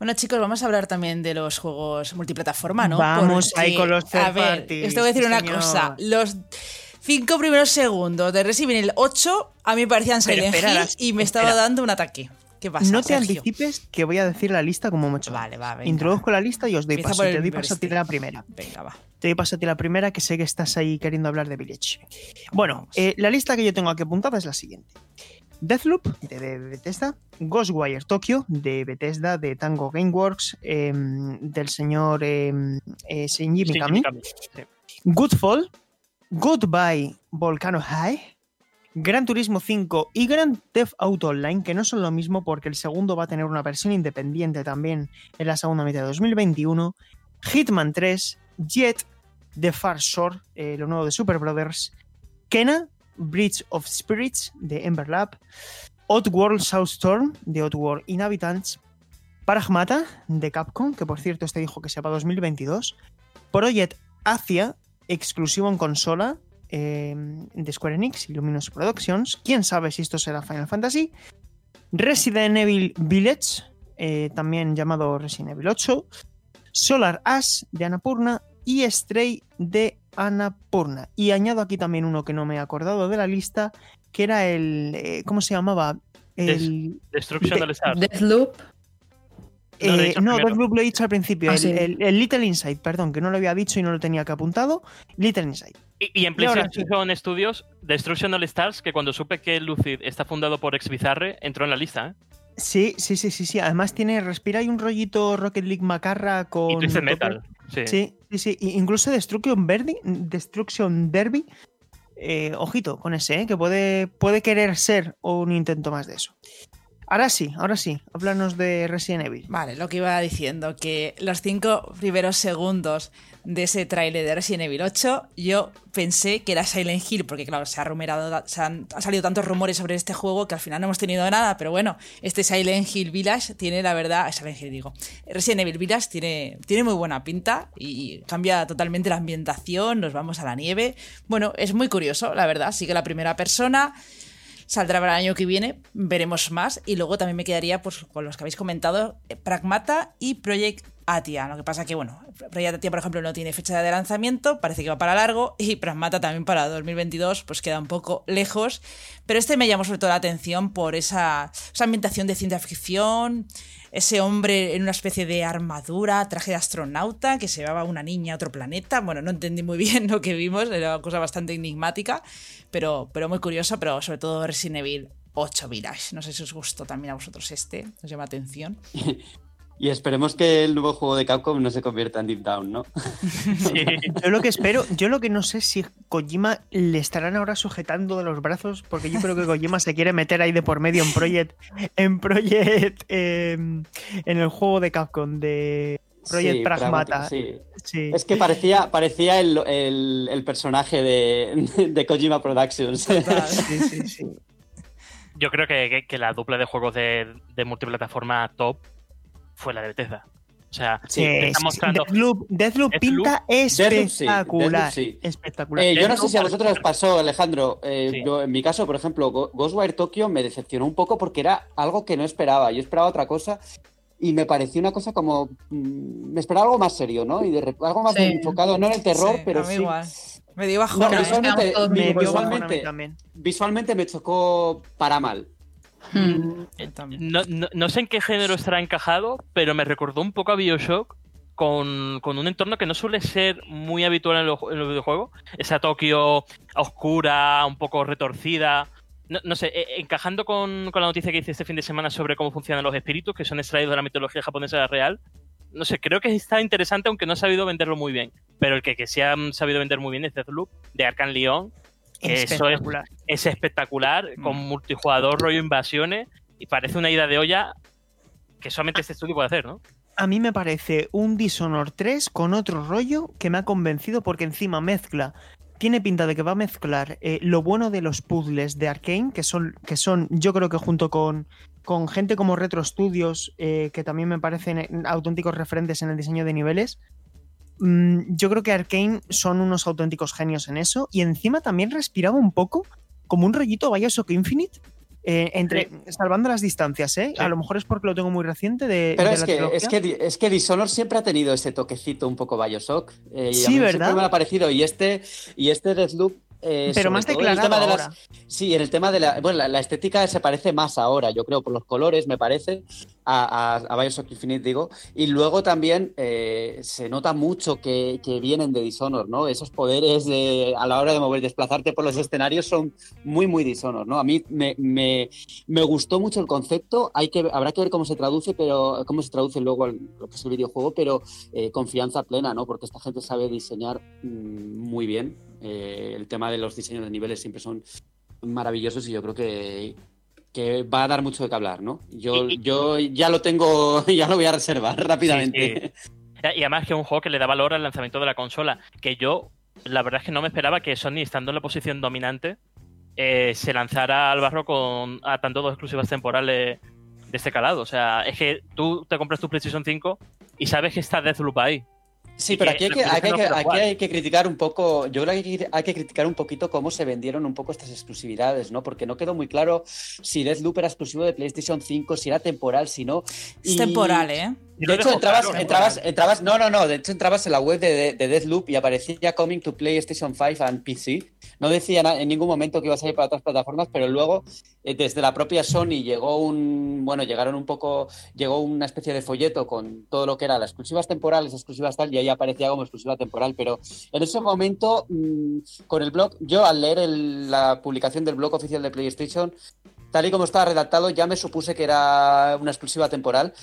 Bueno, chicos, vamos a hablar también de los juegos multiplataforma, ¿no? Vamos ahí con los third A ver, parties, os tengo que decir sí, una señor. cosa. Los cinco primeros segundos de Resident Evil 8 a mí me parecían Silent y me estaba espera. dando un ataque. ¿Qué pasa, no te Sergio? anticipes que voy a decir la lista como hecho. Vale, va, venga. Introduzco la lista y os doy Empieza paso. Te doy paso a ti la primera. Venga, va. Te doy paso a ti la primera, que sé que estás ahí queriendo hablar de Village. Bueno, eh, la lista que yo tengo aquí apuntada es la siguiente. Deathloop, de, de Bethesda. Ghostwire Tokyo, de Bethesda, de Tango Gameworks, em, del señor em, eh, Shinji Shinji Mikami. Mikami, sí. Goodfall, Goodbye Volcano High, Gran Turismo 5 y Grand Theft Auto Online, que no son lo mismo porque el segundo va a tener una versión independiente también en la segunda mitad de 2021, Hitman 3, Jet, The Far Shore, eh, lo nuevo de Super Brothers, Kena, Bridge of Spirits de Ember Lab, Oddworld Soulstorm de Oddworld Inhabitants, Pragmata de Capcom, que por cierto este dijo que sea para 2022, Project Asia, exclusivo en consola eh, de Square Enix y Luminous Productions. Quién sabe si esto será Final Fantasy. Resident Evil Village, eh, también llamado Resident Evil 8. Solar Ash de Annapurna y Stray de Annapurna. Y añado aquí también uno que no me he acordado de la lista, que era el. eh, ¿Cómo se llamaba? El, Destruction De- of the Stars. Deathloop. No, eh, dicho no. Deathloop lo he dicho al principio. Ah, el, sí. el- el Little Inside, perdón, que no lo había dicho y no lo tenía que apuntado. Little Inside. Y, y en Y PlayStation Studios, Destruction All Stars, que cuando supe que Lucid está fundado por ex Bizarre, entró en la lista. ¿eh? Sí, sí, sí, sí, sí. Además tiene, respira hay un rollito Rocket League Macarra con. Y Twisted Metal. Sí. Sí, sí, sí. y Incluso Destruction Derby, Destruction Derby. eh, ojito con ese, ¿eh? que puede, puede querer ser un intento más de eso. Ahora sí, ahora sí, háblanos de Resident Evil. Vale, lo que iba diciendo, que los cinco primeros segundos de ese tráiler de Resident Evil 8, yo pensé que era Silent Hill, porque claro, se ha rumerado, se han, salido tantos rumores sobre este juego que al final no hemos tenido nada, pero bueno, este Silent Hill Village tiene la verdad, Silent Hill digo, Resident Evil Village tiene, tiene muy buena pinta y cambia totalmente la ambientación, nos vamos a la nieve, bueno, es muy curioso, la verdad, sigue la primera persona, Saldrá para el año que viene, veremos más. Y luego también me quedaría pues, con los que habéis comentado, eh, Pragmata y Project Atia. Lo que pasa que, bueno, Project Atia, por ejemplo, no tiene fecha de lanzamiento, parece que va para largo, y Pragmata también para 2022, pues queda un poco lejos. Pero este me llamó sobre todo la atención por esa, esa ambientación de ciencia ficción, ese hombre en una especie de armadura, traje de astronauta, que se llevaba una niña a otro planeta. Bueno, no entendí muy bien lo que vimos, era una cosa bastante enigmática, pero, pero muy curiosa, pero sobre todo Resident Evil 8 Village. No sé si os gustó también a vosotros este, os llama atención. Y esperemos que el nuevo juego de Capcom no se convierta en Deep Down, ¿no? Sí. Yo lo que espero, yo lo que no sé si Kojima le estarán ahora sujetando de los brazos, porque yo creo que Kojima se quiere meter ahí de por medio en Project, en Project, eh, en el juego de Capcom de Project Sí, Pragmata. sí. Sí. Es que parecía, parecía el, el- el personaje de, de Kojima Productions. Total. Sí, sí, sí. Yo creo que, que- que la dupla de juegos de, de multiplataforma top fue la de Bethesda. O sea, Sí, te está mostrando. Deathloop, Deathloop Deathloop- pinta Deathloop sí, espectacular. Deathloop sí. Espectacular. Eh, yo no sé si a vosotros os pasó, Alejandro. eh, Sí. yo, en mi caso, por ejemplo, Ghostwire Tokyo me decepcionó un poco porque era algo que no esperaba. Yo esperaba otra cosa y me pareció una cosa como. mm, me esperaba algo más serio, ¿no? Y de algo más Sí. enfocado, no en el terror, Sí, pero a mí sí. igual. Me dio No, bajona. Pero ¿eh? visualmente, visualmente, también. visualmente me chocó para mal. Hmm. No, no- no sé en qué género estará encajado, pero me recordó un poco a Bioshock con, con un entorno que no suele ser muy habitual en los, videojuegos. Esa Tokio oscura, un poco retorcida. No, no sé, eh, encajando con, con la noticia que hice este fin de semana sobre cómo funcionan los espíritus, que son extraídos de la mitología japonesa real. No sé, creo que está interesante, aunque no ha sabido venderlo muy bien. Pero el que, que sí han sabido vender muy bien es Deathloop, de Arkham Leon. Que eso es, Espectacular. es espectacular, con multijugador, rollo invasiones, y parece una ida de olla que solamente este estudio puede hacer, ¿no? A mí me parece un Dishonored 3 con otro rollo que me ha convencido porque encima mezcla. Tiene pinta de que va a mezclar eh, lo bueno de los puzzles de Arkane, que son, que son yo creo que junto con, con gente como Retro Studios, eh, que también me parecen eh, auténticos referentes en el diseño de niveles. Mm, yo creo que Arkane son unos auténticos genios en eso. Y encima también respiraba un poco como un rollito Bioshock Infinite. eh, entre, salvando las distancias, ¿eh? Sí. A lo mejor es porque lo tengo muy reciente de, Pero de es la que, es, que, es que Dishonored siempre ha tenido ese toquecito un poco Bioshock. eh, y a Sí, mí ¿verdad? Siempre me ha parecido. Y este, y este Deathloop. Eh, Pero más en el declarado tema de las- ahora. Sí, en el tema de la. Bueno, la, la estética se parece más ahora, yo creo, por los colores, me parece, a, a, a Bioshock Infinite, digo. Y luego también eh, se nota mucho que, que vienen de Dishonored, ¿no? Esos poderes de, a la hora de mover, desplazarte por los escenarios son muy, muy Dishonored, ¿no? A mí me, me, me gustó mucho el concepto. Hay que, habrá que ver cómo se traduce, pero cómo se traduce luego al- lo que es el videojuego, pero eh, confianza plena, ¿no? Porque esta gente sabe diseñar mm, muy bien. Eh, el tema de los diseños de niveles siempre son maravillosos y yo creo que, que va a dar mucho de qué hablar, ¿no? Yo, yo ya lo tengo, ya lo voy a reservar rápidamente. Y además que es un juego que le da valor al lanzamiento de la consola, que yo, la verdad es que no me esperaba que Sony, estando en la posición dominante, eh, se lanzara al barro con atando dos exclusivas temporales de este calado. O sea, es que tú te compras tu PlayStation 5 y sabes que está Deathloop ahí. Sí, pero aquí hay que, que hay que- no puede aquí jugar. hay que criticar un poco, yo creo que hay que- criticar un poquito cómo se vendieron un poco estas exclusividades, ¿no? Porque no quedó muy claro si Deathloop era exclusivo de PlayStation 5, si era temporal, si no. Es Y- temporal, ¿eh? De hecho, entrabas, claro, entrabas, entrabas, no, no, no, de hecho entrabas en la web de, de Deathloop y aparecía Coming to PlayStation 5 and PC. No decía na- en ningún momento que iba a salir para otras plataformas, pero luego eh, desde la propia Sony llegó un, bueno, llegaron un poco, llegó una especie de folleto con todo lo que era las exclusivas temporales, exclusivas tal, y ahí aparecía como exclusiva temporal, pero en ese momento, mm, con el blog, yo al leer el- la publicación del blog oficial de PlayStation, tal y como estaba redactado, ya me supuse que era una exclusiva temporal,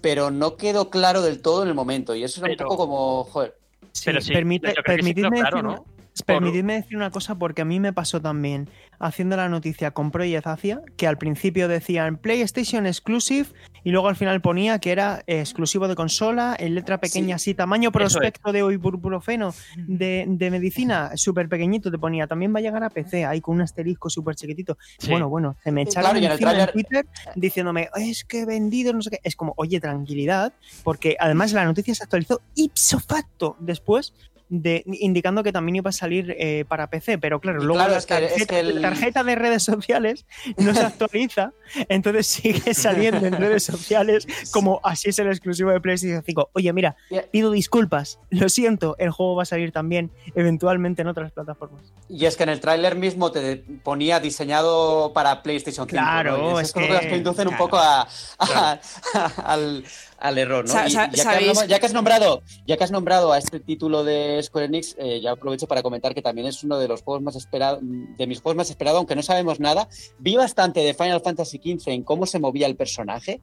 pero no quedó claro del todo en el momento. Y eso era Pero- un poco como, joder. Sí, Pero sí, permite- permitidme, claro, decir, ¿no? Permitidme decir una cosa porque a mí me pasó también haciendo la noticia con Project Asia que al principio decían PlayStation Exclusive y luego al final ponía que era exclusivo de consola, en letra pequeña así, tamaño prospecto de ibuprofeno de, de medicina, súper pequeñito te ponía, también va a llegar a PC, ahí con un asterisco súper chiquitito. Sí. Bueno, bueno, se me echaron claro, en el encima en tráiler- Twitter diciéndome, es que he vendido, no sé qué. Es como, oye, tranquilidad, porque además la noticia se actualizó ipso facto después. De, indicando que también iba a salir eh, para PC, pero claro, Y luego claro, la, es que- es tarjeta, que el- la tarjeta de redes sociales no se actualiza, entonces sigue saliendo en redes sociales como así es el exclusivo de PlayStation 5. Oye, mira, pido disculpas, lo siento, el juego va a salir también eventualmente en otras plataformas. Y es que en el tráiler mismo te ponía diseñado para PlayStation 5. Claro, es que- que inducen un claro. poco a, a- al, al error, ¿no? Sa- Y sa- ya, que ¿sabéis? hablamos- ya que has nombrado, ya que has nombrado a este título de Square Enix, eh, ya aprovecho para comentar que también es uno de los juegos más esperados, de mis juegos más esperados, aunque no sabemos nada. Vi bastante de Final Fantasy XV en cómo se movía el personaje.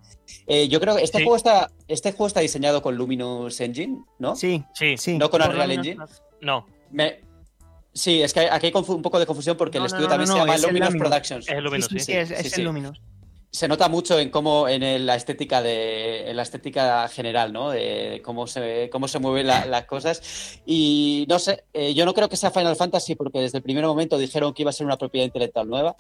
Eh, yo creo que este Sí. juego está, este juego está diseñado con Luminous Engine, ¿no? Sí, Sí, sí. No con Unreal Engine. no, Me- Sí, es que aquí hay un poco de confusión porque No, el estudio no, también no, se llama Luminous. Productions. es el Luminous, sí, sí. sí, es, Sí, es sí. el Luminous. Se nota mucho en cómo en la estética de la estética general, ¿no? De cómo se cómo se mueven la- las cosas y no sé, eh, yo no creo que sea Final Fantasy porque desde el primer momento dijeron que iba a ser una propiedad intelectual nueva.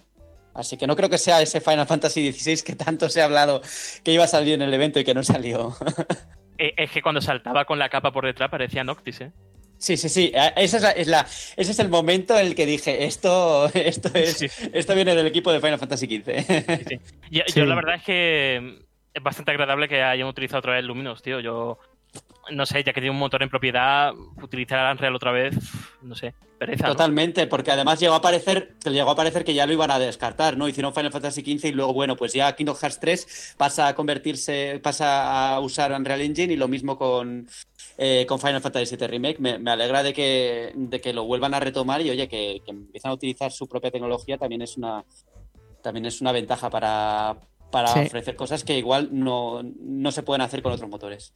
Así que no creo que sea ese Final Fantasy XVI que tanto se ha hablado que iba a salir en el evento y que no salió. Eh, Es que cuando saltaba con la capa por detrás parecía Noctis, ¿eh? Sí, sí, sí. Esa es la, es la- ese es el momento en el que dije, esto, esto, es, Sí. esto viene del equipo de Final Fantasy XV. Yo, Sí. yo la verdad es que es bastante agradable que hayan utilizado otra vez Luminous, tío. Yo no sé, ya que tiene un motor en propiedad, utilizar Unreal otra vez, no sé, pereza. ¿no? Totalmente, porque además llegó a parecer, que llegó a parecer que ya lo iban a descartar, ¿no? Hicieron Final Fantasy XV y luego, bueno, pues ya Kingdom Hearts 3 pasa a convertirse, pasa a usar Unreal Engine y lo mismo con, eh, con Final Fantasy VII Remake. Me, me alegra de que, de que lo vuelvan a retomar y oye, que, que empiezan a utilizar su propia tecnología también es una, también es una ventaja para, para Sí. ofrecer cosas que igual no, no se pueden hacer con otros motores.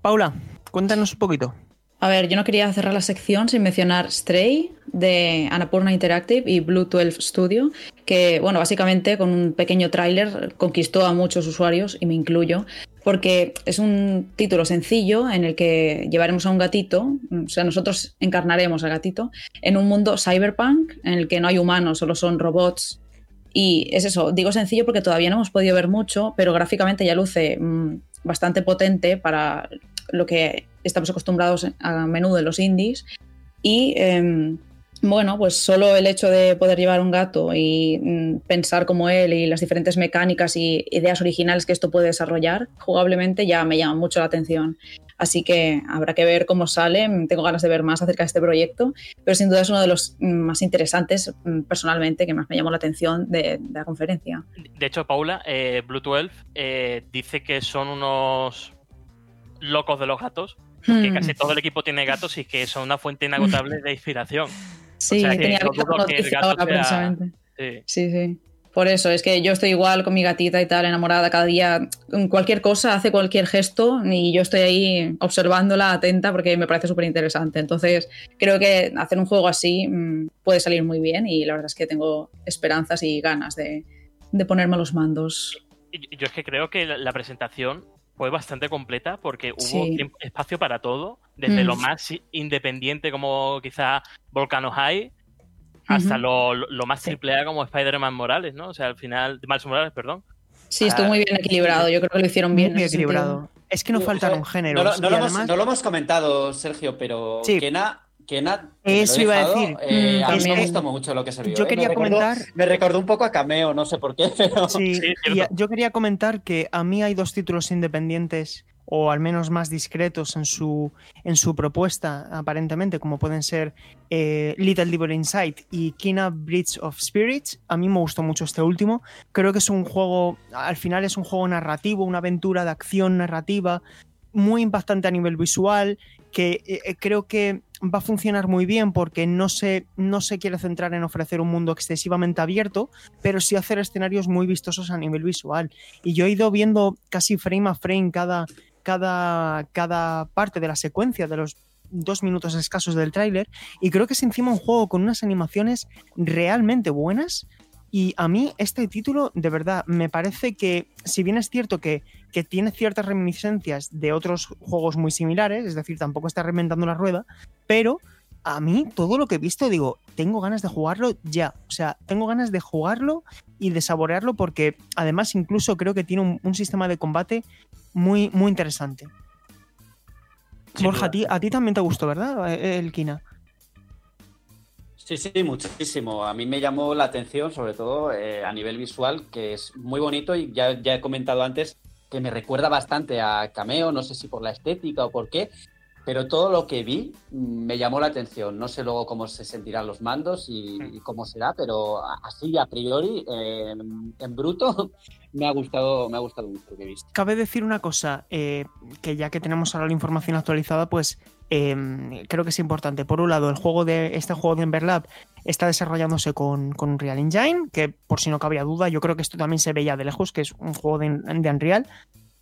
Paula, cuéntanos un poquito. A ver, yo no quería cerrar la sección sin mencionar Stray de Annapurna Interactive y Blue 12 Studio, que, bueno, básicamente con un pequeño tráiler conquistó a muchos usuarios, y me incluyo, porque es un título sencillo en el que llevaremos a un gatito, o sea, nosotros encarnaremos al gatito, en un mundo cyberpunk en el que no hay humanos, solo son robots. Y es eso, digo sencillo porque todavía no hemos podido ver mucho, pero gráficamente ya luce mmm, bastante potente para lo que estamos acostumbrados a menudo en los indies. Y eh, bueno, pues solo el hecho de poder llevar un gato y mm, pensar como él y las diferentes mecánicas y ideas originales que esto puede desarrollar jugablemente ya me llama mucho la atención. Así que habrá que ver cómo sale. Tengo ganas de ver más acerca de este proyecto, pero sin duda es uno de los mm, más interesantes mm, personalmente que más me llamó la atención de, de la conferencia. De hecho, Paula, eh, Blue 12 eh, dice que son unos locos de los gatos, que Hmm. casi todo el equipo tiene gatos y que son una fuente inagotable de inspiración. Sí, sea que tenía no dudo con que el gato ahora sea- precisamente. Sí. Sí, sí. Por eso, es que yo estoy igual con mi gatita y tal, enamorada cada día. En cualquier cosa, hace cualquier gesto y yo estoy ahí observándola, atenta, porque me parece súper interesante. Entonces, creo que hacer un juego así mm, puede salir muy bien y la verdad es que tengo esperanzas y ganas de, de ponerme los mandos. Yo es que creo que la presentación fue bastante completa porque hubo Sí. tiempo- espacio para todo, desde Mm. lo más independiente como quizá Volcano High hasta lo, lo más triple A como Spider-Man Morales, ¿no? O sea, al final, Miles Morales, perdón. Sí, estuvo muy bien equilibrado. Yo creo que lo hicieron bien. Muy sentido. equilibrado. Es que no faltaron géneros. No, lo- no además- no lo hemos comentado, Sergio, pero Sí. Kena, que me he Eso iba a decir. eh, Mm, a mí me gustó mucho lo que se vio. Yo eh. quería me recordó- comentar- Me recordó un poco a Cameo, no sé por qué, pero. Sí, Sí, y cierto. yo quería comentar que a mí hay dos títulos independientes o al menos más discretos en su, en su propuesta, aparentemente, como pueden ser eh, Little Devil Inside y Kina Bridge of Spirits. A mí me gustó mucho este último. Creo que es un juego, al final es un juego narrativo, una aventura de acción narrativa, muy impactante a nivel visual, que eh, eh, creo que va a funcionar muy bien porque no se, no se quiere centrar en ofrecer un mundo excesivamente abierto, pero sí hacer escenarios muy vistosos a nivel visual. Y yo he ido viendo casi frame a frame cada, cada, cada parte de la secuencia de los dos minutos escasos del tráiler y creo que es encima un juego con unas animaciones realmente buenas y a mí este título de verdad me parece que si bien es cierto que, que tiene ciertas reminiscencias de otros juegos muy similares, es decir, tampoco está reinventando la rueda, pero a mí todo lo que he visto digo, tengo ganas de jugarlo ya, o sea, tengo ganas de jugarlo y de saborearlo porque además incluso creo que tiene un, un sistema de combate muy, muy interesante. Sin Borja, a ti, a ti también te gustó, ¿verdad? eh, El Kina. Sí, sí, muchísimo. A mí me llamó la atención, sobre todo eh, a nivel visual, que es muy bonito y ya, ya he comentado antes que me recuerda bastante a Cameo, no sé si por la estética o por qué, pero todo lo que vi mm, me llamó la atención. No sé luego cómo se sentirán los mandos y, y cómo será, pero a- así a priori, eh, en bruto, me ha gustado, me ha gustado mucho lo que he visto. Cabe decir una cosa, eh, que ya que tenemos ahora la información actualizada, pues eh, creo que es importante. Por un lado, el juego de este juego de Ember Lab está desarrollándose con, con Unreal Engine, que por si no cabía duda, yo creo que esto también se veía de lejos, que es un juego de, de Unreal.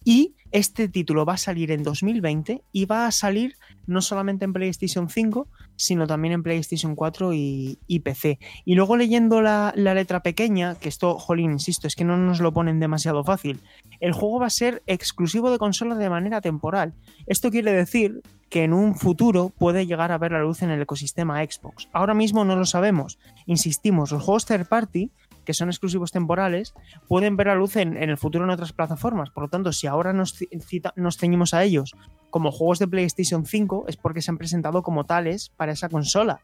Y este título va a salir en 2020 y va a salir no solamente en PlayStation 5, sino también en PlayStation 4 y, PC. Y luego leyendo la, la letra pequeña, que esto, jolín, insisto, es que no nos lo ponen demasiado fácil. El juego va a ser exclusivo de consola de manera temporal. Esto quiere decir que en un futuro puede llegar a ver la luz en el ecosistema Xbox. Ahora mismo no lo sabemos. Insistimos, los juegos third party, que son exclusivos temporales, pueden ver la luz en, en el futuro en otras plataformas. Por lo tanto, si ahora nos, ci- cita- nos ceñimos a ellos como juegos de PlayStation 5, es porque se han presentado como tales para esa consola.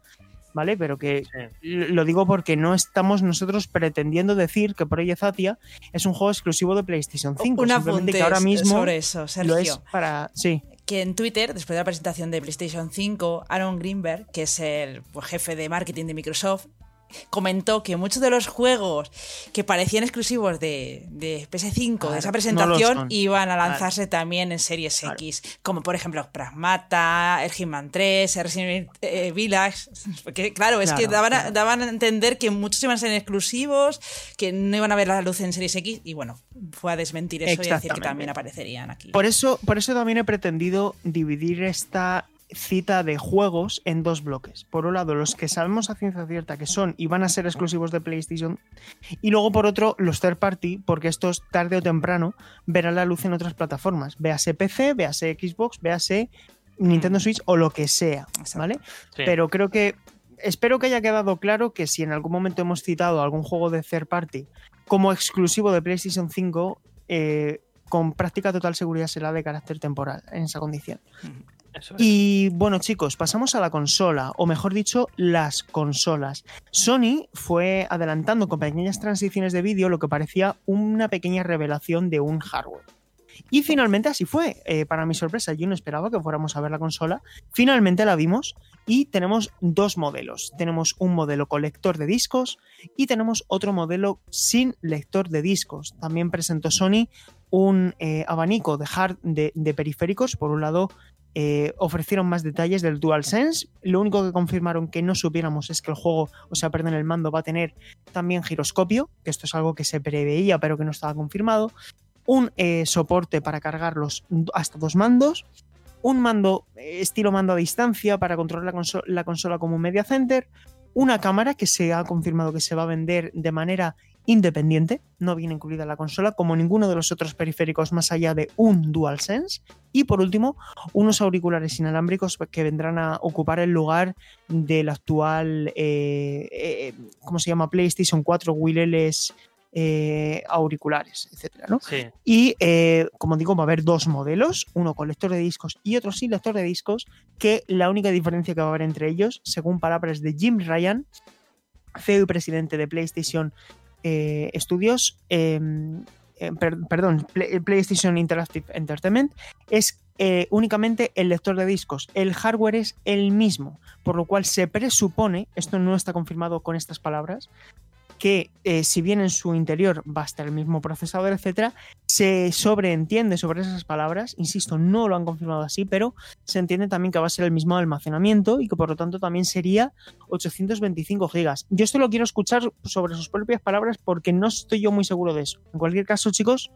¿Vale? Pero que Sí. lo digo porque no estamos nosotros pretendiendo decir que Project Zatia es un juego exclusivo de PlayStation 5. Un simplemente que ahora mismo sobre eso, Sergio. lo es para. Sí. que en Twitter, después de la presentación de PlayStation 5, Aaron Greenberg, que es el pues, jefe de marketing de Microsoft, comentó que muchos de los juegos que parecían exclusivos de, de PS5 de esa presentación iban a lanzarse también en Series Claro. X, como por ejemplo Pragmata, el Hitman 3, el Resident Evil eh, Village. Porque, claro, es que daban a, daban a entender que muchos iban a ser exclusivos, que no iban a ver la luz en Series X, y bueno, fue a desmentir eso y a decir que también aparecerían aquí. Por eso, por eso también he pretendido dividir esta cita de juegos en dos bloques. Por un lado, los que sabemos a ciencia cierta que son y van a ser exclusivos de PlayStation. Y luego, por otro, los third party, porque estos tarde o temprano verán la luz en otras plataformas. Véase PC, véase Xbox, véase Nintendo Switch o lo que sea. ¿Vale? Sí. Pero creo que. Espero que haya quedado claro que si en algún momento hemos citado algún juego de third party como exclusivo de PlayStation 5, eh, con práctica total seguridad será de carácter temporal en esa condición. Y bueno, chicos, pasamos a la consola, o mejor dicho, las consolas. Sony fue adelantando con pequeñas transiciones de vídeo lo que parecía una pequeña revelación de un hardware. Y finalmente así fue. Eh, para mi sorpresa, yo no esperaba que fuéramos a ver la consola. Finalmente la vimos y tenemos dos modelos. Tenemos un modelo con lector de discos y tenemos otro modelo sin lector de discos. También presentó Sony un eh, abanico de, hard, de periféricos. Por un lado, eh, ofrecieron más detalles del DualSense. Lo único que confirmaron que no supiéramos es que el juego, o sea, perdón, el mando va a tener también giroscopio, que esto es algo que se preveía pero que no estaba confirmado. Un eh, soporte para cargar los hasta dos mandos. Un mando eh, estilo mando a distancia para controlar la, conso la consola como un media center. Una cámara que se ha confirmado que se va a vender de manera independiente, no viene incluida en la consola, como ninguno de los otros periféricos más allá de un DualSense. Y por último, unos auriculares inalámbricos que vendrán a ocupar el lugar del actual, eh, eh, ¿cómo se llama? PlayStation 4 wireless eh, auriculares, etcétera, ¿no? Sí. Y eh, como digo, va a haber dos modelos, uno con lector de discos y otro sin lector de discos, que la única diferencia que va a haber entre ellos, según palabras de Jim Ryan, CEO y presidente de PlayStation eh, eh, per- perdón, Play- PlayStation Interactive Entertainment, es eh, únicamente el lector de discos. El hardware es el mismo, por lo cual se presupone, esto no está confirmado con estas palabras, que eh, si bien en su interior va a estar el mismo procesador, etcétera, se sobreentiende sobre esas palabras, insisto, no lo han confirmado así, pero se entiende también que va a ser el mismo almacenamiento y que por lo tanto también sería 825 gigas. Yo esto lo quiero escuchar sobre sus propias palabras porque no estoy yo muy seguro de eso. En cualquier caso, chicos,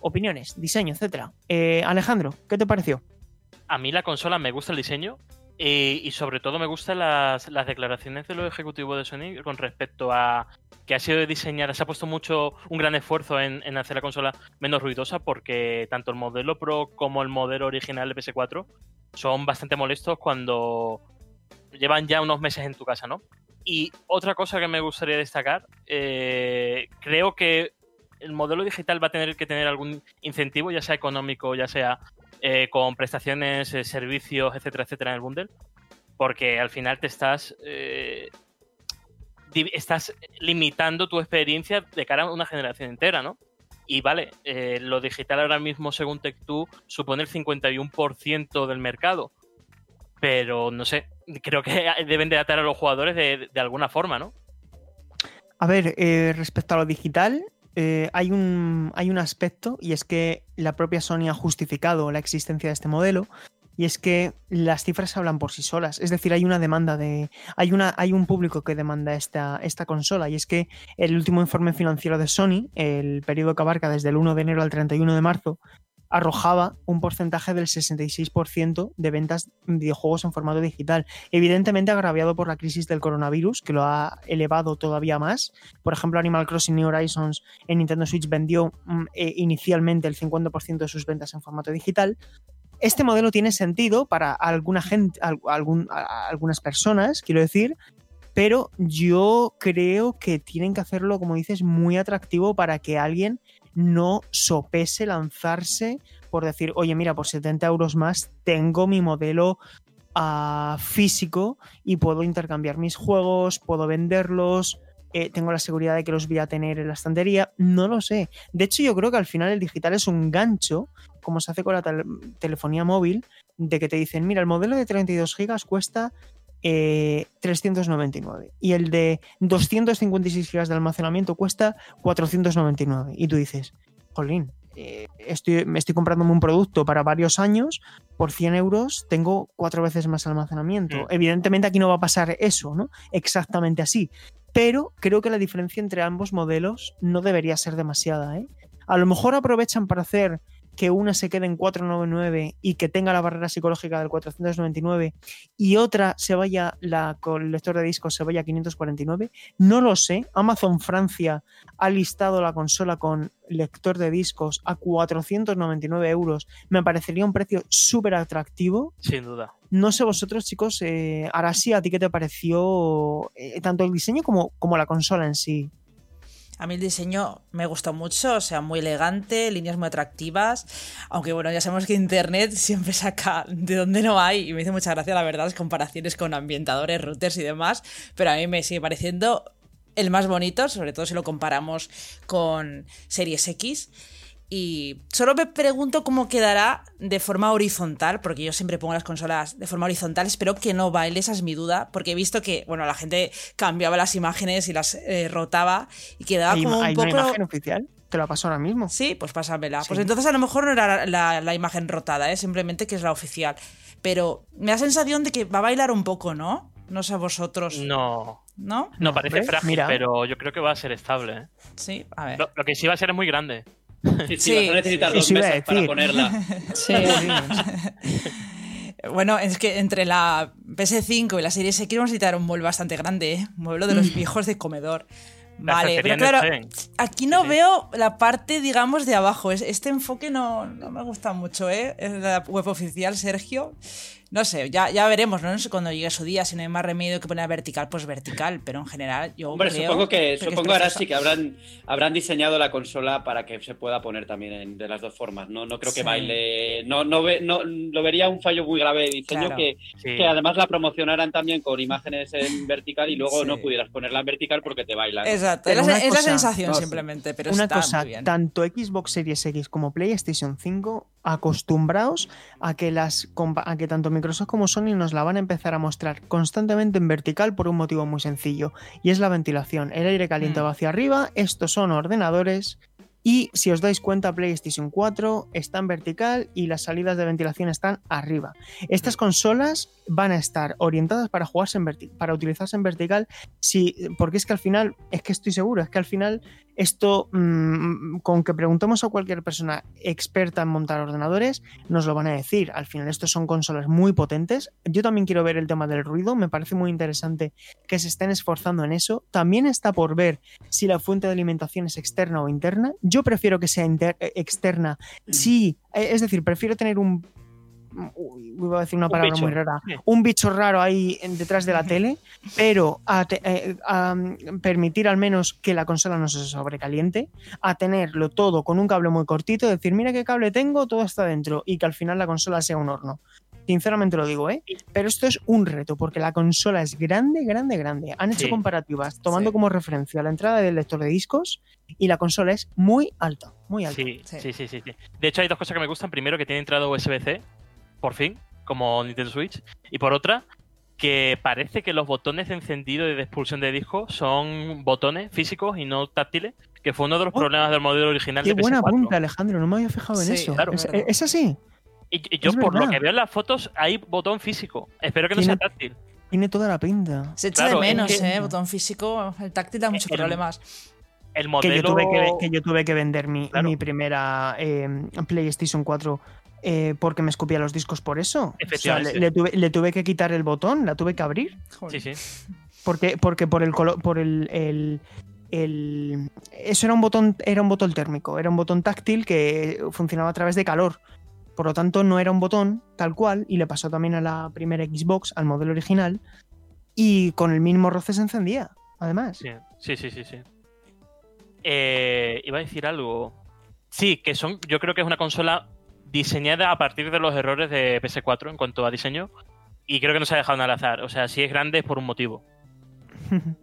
opiniones, diseño, etcétera. Eh, Alejandro, ¿qué te pareció? A mí la consola me gusta el diseño eh, y sobre todo me gustan las, las declaraciones de los ejecutivos de Sony con respecto a que ha sido de diseñar, se ha puesto mucho, un gran esfuerzo en, en hacer la consola menos ruidosa porque tanto el modelo Pro como el modelo original de PS4 son bastante molestos cuando llevan ya unos meses en tu casa, ¿no? Y otra cosa que me gustaría destacar, eh, creo que el modelo digital va a tener que tener algún incentivo, ya sea económico, ya sea eh, con prestaciones, eh, servicios, etcétera, etcétera en el bundle, porque al final te estás eh, estás limitando tu experiencia de cara a una generación entera, ¿no? Y vale, lo digital ahora mismo, según Tech2, supone el 51% del mercado. Pero no sé, creo que deben de atar a los jugadores de, de alguna forma, ¿no? A ver, respecto a lo digital, eh, hay, un, hay un aspecto y es que la propia Sony ha justificado la existencia de este modelo y es que las cifras hablan por sí solas. Es decir, hay una demanda de. Hay, una, hay un público que demanda esta, esta consola y es que el último informe financiero de Sony, el periodo que abarca desde el 1 de enero al 31 de marzo, arrojaba un porcentaje del 66% de ventas de videojuegos en formato digital, evidentemente agraviado por la crisis del coronavirus, que lo ha elevado todavía más. Por ejemplo, Animal Crossing New Horizons en Nintendo Switch vendió mm, eh, inicialmente el 50% de sus ventas en formato digital. Este modelo tiene sentido para algunas personas, quiero decir, pero yo creo que tienen que hacerlo, como dices, muy atractivo para que alguien no sopese lanzarse por decir, oye, mira, por 70 euros más tengo mi modelo ah, físico y puedo intercambiar mis juegos, puedo venderlos, eh, tengo la seguridad de que los voy a tener en la estantería, no lo sé. De hecho, yo creo que al final el digital es un gancho, como se hace con la tel- telefonía móvil, de que te dicen, mira, el modelo de 32 gigas cuesta eh, 399 y el de 256 gigas de almacenamiento cuesta 499 y tú dices, jolín, eh, estoy, me estoy comprándome un producto para varios años, por 100 euros tengo cuatro veces más almacenamiento. Mm. Evidentemente aquí no va a pasar eso, ¿no? Exactamente así. Pero creo que la diferencia entre ambos modelos no debería ser demasiada, ¿eh? A lo mejor aprovechan para hacer que una se quede en 499 y que tenga la barrera psicológica del 499 y otra se vaya, la, con el lector de discos se vaya a 549. No lo sé. Amazon Francia ha listado la consola con lector de discos a 499 euros. Me parecería un precio súper atractivo. Sin duda. No sé vosotros, chicos, eh, Arashi, ¿a ti qué te pareció eh, tanto el diseño como, como la consola en sí? A mí el diseño me gustó mucho, o sea, muy elegante, líneas muy atractivas, aunque bueno, ya sabemos que Internet siempre saca de donde no hay y me hizo mucha gracia, la verdad, las comparaciones con ambientadores, routers y demás, pero a mí me sigue pareciendo el más bonito, sobre todo si lo comparamos con Series X. Y solo me pregunto cómo quedará de forma horizontal, porque yo siempre pongo las consolas de forma horizontal. Espero que no baile, esa es mi duda, porque he visto que, bueno, la gente cambiaba las imágenes y las eh, rotaba y quedaba ¿Hay, como un hay poco. una imagen oficial? Te la paso ahora mismo. Sí, pues pásamela. Sí. Pues entonces a lo mejor no era la, la imagen rotada, ¿eh? simplemente que es la oficial. Pero me da sensación de que va a bailar un poco, ¿no? No sé a vosotros. No. ¿No? No, No, parece ¿ves? frágil, Mira. pero yo creo que va a ser estable. ¿eh? Sí, a ver. Lo, lo que sí va a ser es muy grande. Sí, sí, Sí, vas a necesitar sí, dos mesas para ponerla. Sí. Bueno, es que entre la PS5 y la Series X vamos a necesitar un mueble bastante grande, ¿eh? Un mueble de los viejos de comedor. Vale, pero claro, aquí no Sí, veo la parte, digamos, de abajo. Es- Este enfoque no, no me gusta mucho, ¿eh? Es la web oficial, Sergio. No sé, ya, ya veremos, ¿no? No sé cuando llegue su día, si no hay más remedio que poner vertical, pues vertical. Pero en general, yo Hombre, creo supongo que, es supongo ahora sí que habrán, habrán diseñado la consola para que se pueda poner también en- de las dos formas. No, no creo que Sí. baile. No, no, ve- no lo vería un fallo muy grave de diseño Claro. que, Sí. que además la promocionaran también con imágenes en vertical y luego Sí. no pudieras ponerla en vertical porque te baila. ¿no? Exacto, es la, una es sensación no, simplemente, pero Una está cosa, muy bien. tanto Xbox Series X como PlayStation 5, acostumbraos a que las a que tanto Microsoft como Sony nos la van a empezar a mostrar constantemente en vertical por un motivo muy sencillo, y es la ventilación. El aire caliente Mm. va hacia arriba, estos son ordenadores. Y si os dais cuenta, PlayStation 4 está en vertical y las salidas de ventilación están arriba. Estas consolas van a estar orientadas para jugarse en para utilizarse en vertical, si, porque es que al final, es que estoy seguro, es que al final esto, mm, con que preguntemos a cualquier persona experta en montar ordenadores, nos lo van a decir. Al final, estos son consolas muy potentes. Yo también quiero ver el tema del ruido. Me parece muy interesante que se estén esforzando en eso. También está por ver si la fuente de alimentación es externa o interna. Yo prefiero que sea eh, externa. Sí, eh, es decir, prefiero tener un. uy, Iba a decir una Un palabra muy rara. Un bicho raro ahí detrás de la tele, pero a, te- eh, a, mm, permitir al menos que la consola no se sobrecaliente, a tenerlo todo con un cable muy cortito, decir, mira qué cable tengo, todo está dentro, y que al final la consola sea un horno. Sinceramente lo digo, ¿eh? Pero esto es un reto, porque la consola es grande, grande, grande. Han hecho Sí. comparativas tomando Sí. como referencia la entrada del lector de discos y la consola es muy alta, muy alta. Sí, Sí. sí, sí. De hecho, hay dos cosas que me gustan. Primero, que tiene entrada USB-C, por fin, como Nintendo Switch. Y por otra, que parece que los botones de encendido y de expulsión de disco son botones físicos y no táctiles, que fue uno de los Oh. problemas del modelo original Qué de buena PS4. punta, Alejandro, no me había fijado en Sí, eso. claro. ¿Es, verdad. es así? Y, y yo, Es por lo que veo en las fotos, hay botón físico. Espero que no sea táctil. Tiene toda la pinta. Se echa Claro, de es menos, que- ¿eh? Botón físico, el táctil da muchos El- problemas. El Que modelo. yo, tuve que, que yo tuve que vender mi, Claro. mi primera eh, PlayStation 4 eh, porque me escupía los discos por eso. O sea, le, le tuve, le tuve que quitar el botón, la tuve que abrir. Joder. Sí, sí. Porque, porque por el colo- por el, el- el- Eso era un botón. Era un botón térmico. Era un botón táctil que funcionaba a través de calor. Por lo tanto, no era un botón tal cual. Y le pasó también a la primera Xbox, al modelo original. Y con el mismo roce se encendía. Además. Sí, sí, sí, sí. sí. Eh, iba a decir algo. Sí, que son. Yo creo que es una consola diseñada a partir de los errores de PS4 en cuanto a diseño. Y creo que no se ha dejado nada al azar. O sea, si es grande es por un motivo.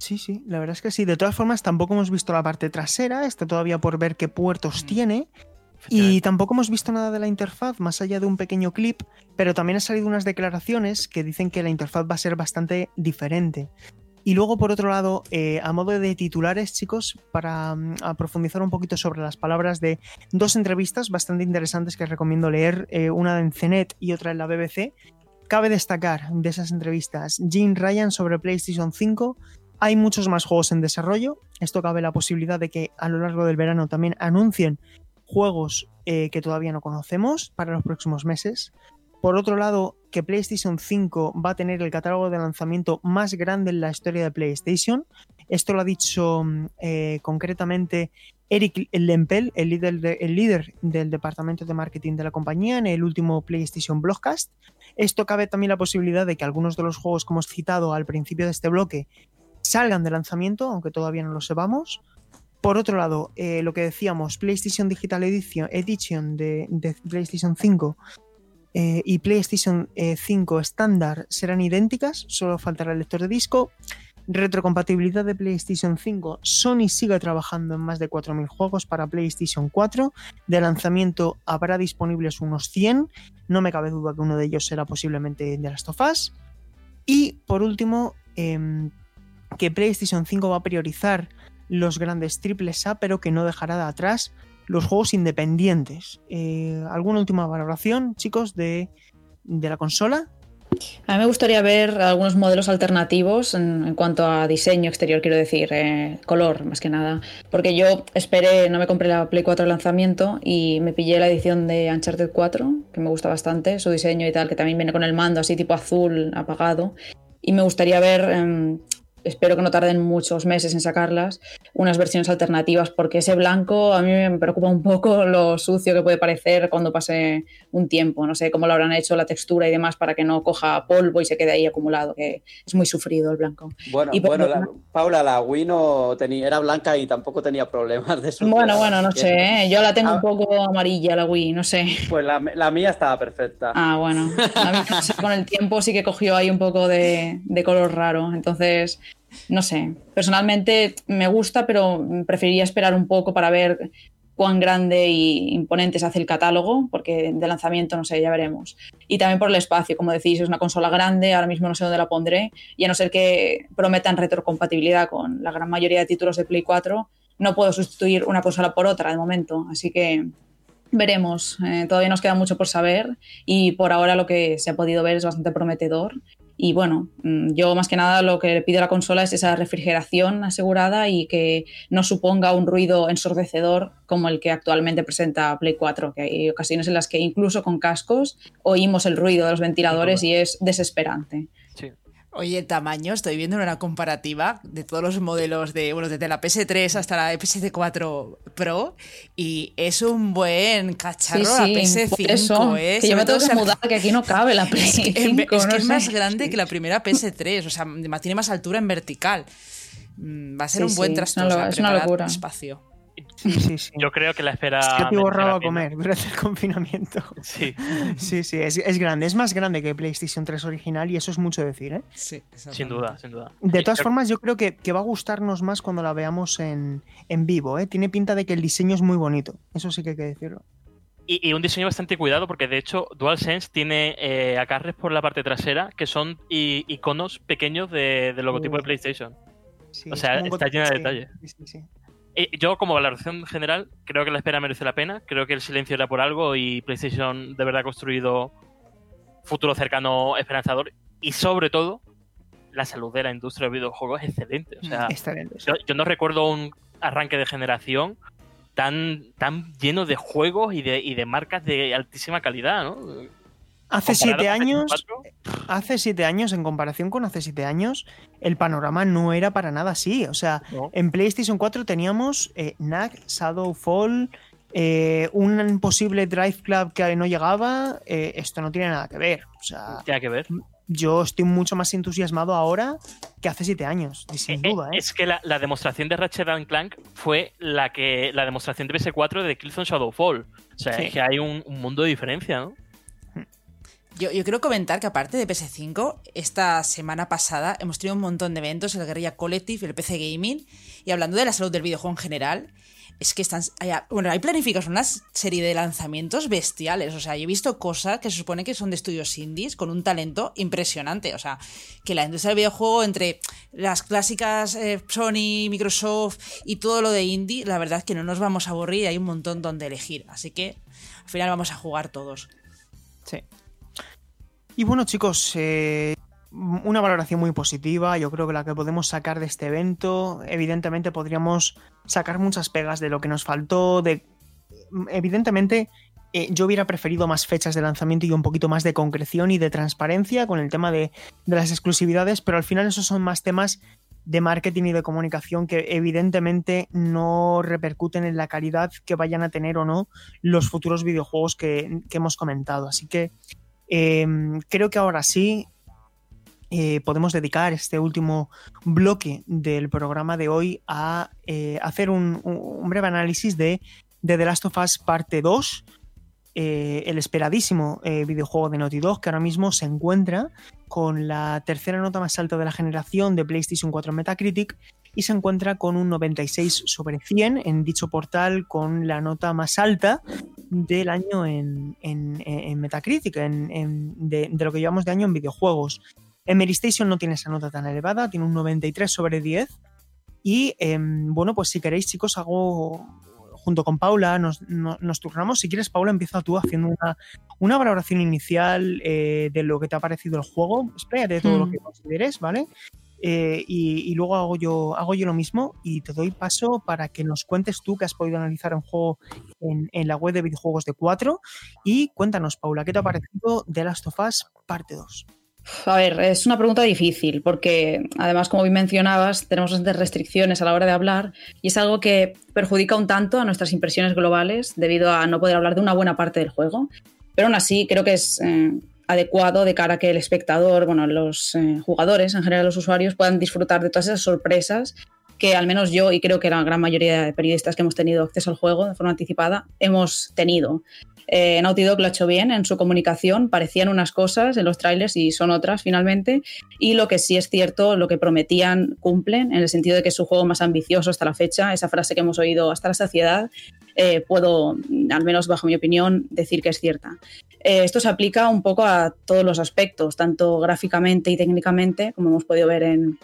Sí, sí, la verdad es que sí. De todas formas, tampoco hemos visto la parte trasera, está todavía por ver qué puertos Mm. tiene. Y tampoco hemos visto nada de la interfaz, más allá de un pequeño clip, pero también han salido unas declaraciones que dicen que la interfaz va a ser bastante diferente. Y luego, por otro lado, eh, a modo de titulares, chicos, para mm, profundizar un poquito sobre las palabras de dos entrevistas bastante interesantes que recomiendo leer, eh, una en CNET y otra en la BBC. Cabe destacar de esas entrevistas Jim Ryan sobre PlayStation 5 Hay muchos más juegos en desarrollo. Esto cabe la posibilidad de que a lo largo del verano también anuncien juegos eh, que todavía no conocemos para los próximos meses. Por otro lado, que PlayStation 5 va a tener el catálogo de lanzamiento más grande en la historia de PlayStation. Esto lo ha dicho eh, concretamente Eric Lempel, el líder, de, el líder, del departamento de marketing de la compañía, en el último PlayStation Blogcast. Esto cabe también la posibilidad de que algunos de los juegos que hemos citado al principio de este bloque salgan de lanzamiento, aunque todavía no lo sepamos. Por otro lado, eh, lo que decíamos, PlayStation Digital Edition, Edition de, PlayStation 5 eh, y PlayStation 5 estándar serán idénticas, solo faltará el lector de disco. Retrocompatibilidad de PlayStation 5. Sony sigue trabajando en más de 4.000 juegos para PlayStation 4. De lanzamiento habrá disponibles unos 100. No me cabe duda que uno de ellos será posiblemente de Last of Us. Y por último, eh, que PlayStation 5 va a priorizar los grandes triples A, pero que no dejará de atrás los juegos independientes. Eh, ¿Alguna última valoración, chicos, de, de, la consola? A mí me gustaría ver algunos modelos alternativos en, cuanto a diseño exterior, quiero decir, eh, color más que nada. Porque yo esperé, no me compré la Play 4 de lanzamiento y me pillé la edición de Uncharted 4, que me gusta bastante, su diseño y tal, que también viene con el mando así tipo azul apagado. Y me gustaría ver eh, espero que no tarden muchos meses en sacarlas, unas versiones alternativas, porque ese blanco a mí me preocupa un poco lo sucio que puede parecer cuando pase un tiempo. No sé cómo lo habrán hecho la textura y demás para que no coja polvo y se quede ahí acumulado, que es muy sufrido el blanco. Bueno, y bueno la, Paula, la Wii no tenía, era blanca y tampoco tenía problemas de eso. Bueno, bueno, no sé, ¿eh? yo la tengo ah. un poco amarilla la Wii, no sé. Pues la, la mía estaba perfecta. Ah, bueno. Con el tiempo sí que cogió ahí un poco de, de color raro, entonces no sé, personalmente me gusta, pero preferiría esperar un poco para ver cuán grande y imponente se hace el catálogo, porque de lanzamiento no sé, ya veremos. Y también por el espacio, como decís, es una consola grande, ahora mismo no sé dónde la pondré, y a no ser que prometan retrocompatibilidad con la gran mayoría de títulos de Play 4, no puedo sustituir una consola por otra de momento, así que veremos. Eh, todavía nos queda mucho por saber y por ahora lo que se ha podido ver es bastante prometedor y bueno, mm, yo más que nada lo que le pido a la consola es esa refrigeración asegurada y que no suponga un ruido ensordecedor como el que actualmente presenta Play 4, que hay ocasiones en las que incluso con cascos oímos el ruido de los ventiladores y es desesperante. Oye, tamaño, estoy viendo una comparativa de todos los modelos de, bueno, desde la PS3 hasta la PS4 Pro y es un buen cacharro sí, sí, la PS5, eso, ¿eh? Que yo me tengo que mudar, que aquí no cabe la PS5. Es que, es, no más grande que la primera PS3, o sea, tiene más altura en vertical. Va a ser Sí, un buen trastorno. es una es locura. espacio. Sí, sí, sí. Yo creo que la espera. Es que te borraba a comer durante el confinamiento. Sí. Sí, sí, es, es grande. Es más grande que PlayStation 3 original y eso es mucho decir, ¿eh? Sí, Sin duda, sin duda. De todas yo- formas, yo creo que, que va a gustarnos más cuando la veamos en, en vivo, ¿eh? Tiene pinta de que el diseño es muy bonito. Eso sí que hay que decirlo. Y, y un diseño bastante cuidado porque de hecho DualSense tiene eh, agarres por la parte trasera que son i- iconos pequeños de- del logotipo de Uh. PlayStation. Sí, O sea, está llena de sí, detalles. sí, sí, sí. Eh, yo como valoración general creo que la espera merece la pena. Creo que el silencio era por algo y PlayStation de verdad ha construido futuro cercano esperanzador. Y sobre todo, la salud de la industria de videojuegos es excelente. O sea, Excelente. sí. yo, yo no recuerdo un arranque de generación tan, tan lleno de juegos y de, y de marcas de altísima calidad, ¿no? Hace siete años, PS4, hace siete años, en comparación con hace siete años, el panorama no era para nada así. O sea, no. en PlayStation 4 teníamos eh, Knack, Shadowfall, eh, un posible Drive Club que no llegaba. eh, esto no tiene nada que ver. O sea, Tiene que ver. yo estoy mucho más entusiasmado ahora que hace siete años, sin Eh, duda. ¿eh? Es que la, la demostración de Ratchet and Clank fue la que la demostración de PS4 de Killzone Shadowfall. O sea, Sí. es que hay un, un mundo de diferencia, ¿no? Yo, quiero comentar que aparte de PS5, esta semana pasada hemos tenido un montón de eventos, el Guerrilla Collective, el PC Gaming, y hablando de la salud del videojuego en general, es que están, bueno, hay planificados una serie de lanzamientos bestiales, o sea, yo he visto cosas que se supone que son de estudios indies con un talento impresionante, o sea, que la industria del videojuego entre las clásicas eh, Sony, Microsoft y todo lo de indie, la verdad es que no nos vamos a aburrir, hay un montón donde elegir, así que al final vamos a jugar todos. Sí. Y bueno, chicos, eh, una valoración muy positiva, yo creo que la que podemos sacar de este evento, evidentemente podríamos sacar muchas pegas de lo que nos faltó, de evidentemente eh, yo hubiera preferido más fechas de lanzamiento y un poquito más de concreción y de transparencia con el tema de, de las exclusividades, pero al final esos son más temas de marketing y de comunicación que evidentemente no repercuten en la calidad que vayan a tener o no los futuros videojuegos que, que hemos comentado. Así que eh, creo que ahora sí eh, podemos dedicar este último bloque del programa de hoy a eh, hacer un, breve análisis de, The Last of Us parte 2, eh, el esperadísimo videojuego de Naughty Dog que ahora mismo se encuentra con la tercera nota más alta de la generación de PlayStation 4 Metacritic y se encuentra con un 96 sobre 100 en dicho portal con la nota más alta del año en, en, en Metacritic, en, de, de, lo que llevamos de año en videojuegos. Emery Station no tiene esa nota tan elevada, tiene un 93 sobre 10. Y eh, bueno, pues si queréis, chicos, hago junto con Paula, nos, nos, nos, turnamos. Si quieres, Paula, empieza tú haciendo una, una valoración inicial eh, de lo que te ha parecido el juego. Espérate todo mm. lo que consideres, ¿vale? Eh, y, luego hago yo, hago yo lo mismo y te doy paso para que nos cuentes tú que has podido analizar un juego en, en la web de videojuegos de 4 y cuéntanos, Paula, ¿qué te ha parecido de Last of Us parte 2? A ver, es una pregunta difícil porque además, como bien mencionabas, tenemos bastantes restricciones a la hora de hablar y es algo que perjudica un tanto a nuestras impresiones globales debido a no poder hablar de una buena parte del juego. Pero aún así, creo que es eh, adecuado de cara a que el espectador, bueno, los eh, jugadores, en general los usuarios, puedan disfrutar de todas esas sorpresas que al menos yo y creo que la gran mayoría de periodistas que hemos tenido acceso al juego de forma anticipada hemos tenido. Eh, Naughty Dog lo ha hecho bien en su comunicación, parecían unas cosas en los trailers y son otras finalmente, y lo que sí es cierto, lo que prometían cumplen, en el sentido de que es su juego más ambicioso hasta la fecha, esa frase que hemos oído hasta la saciedad, eh, puedo, al menos bajo mi opinión, decir que es cierta. Eh, esto se aplica un poco a todos los aspectos, tanto gráficamente y técnicamente, como hemos podido ver en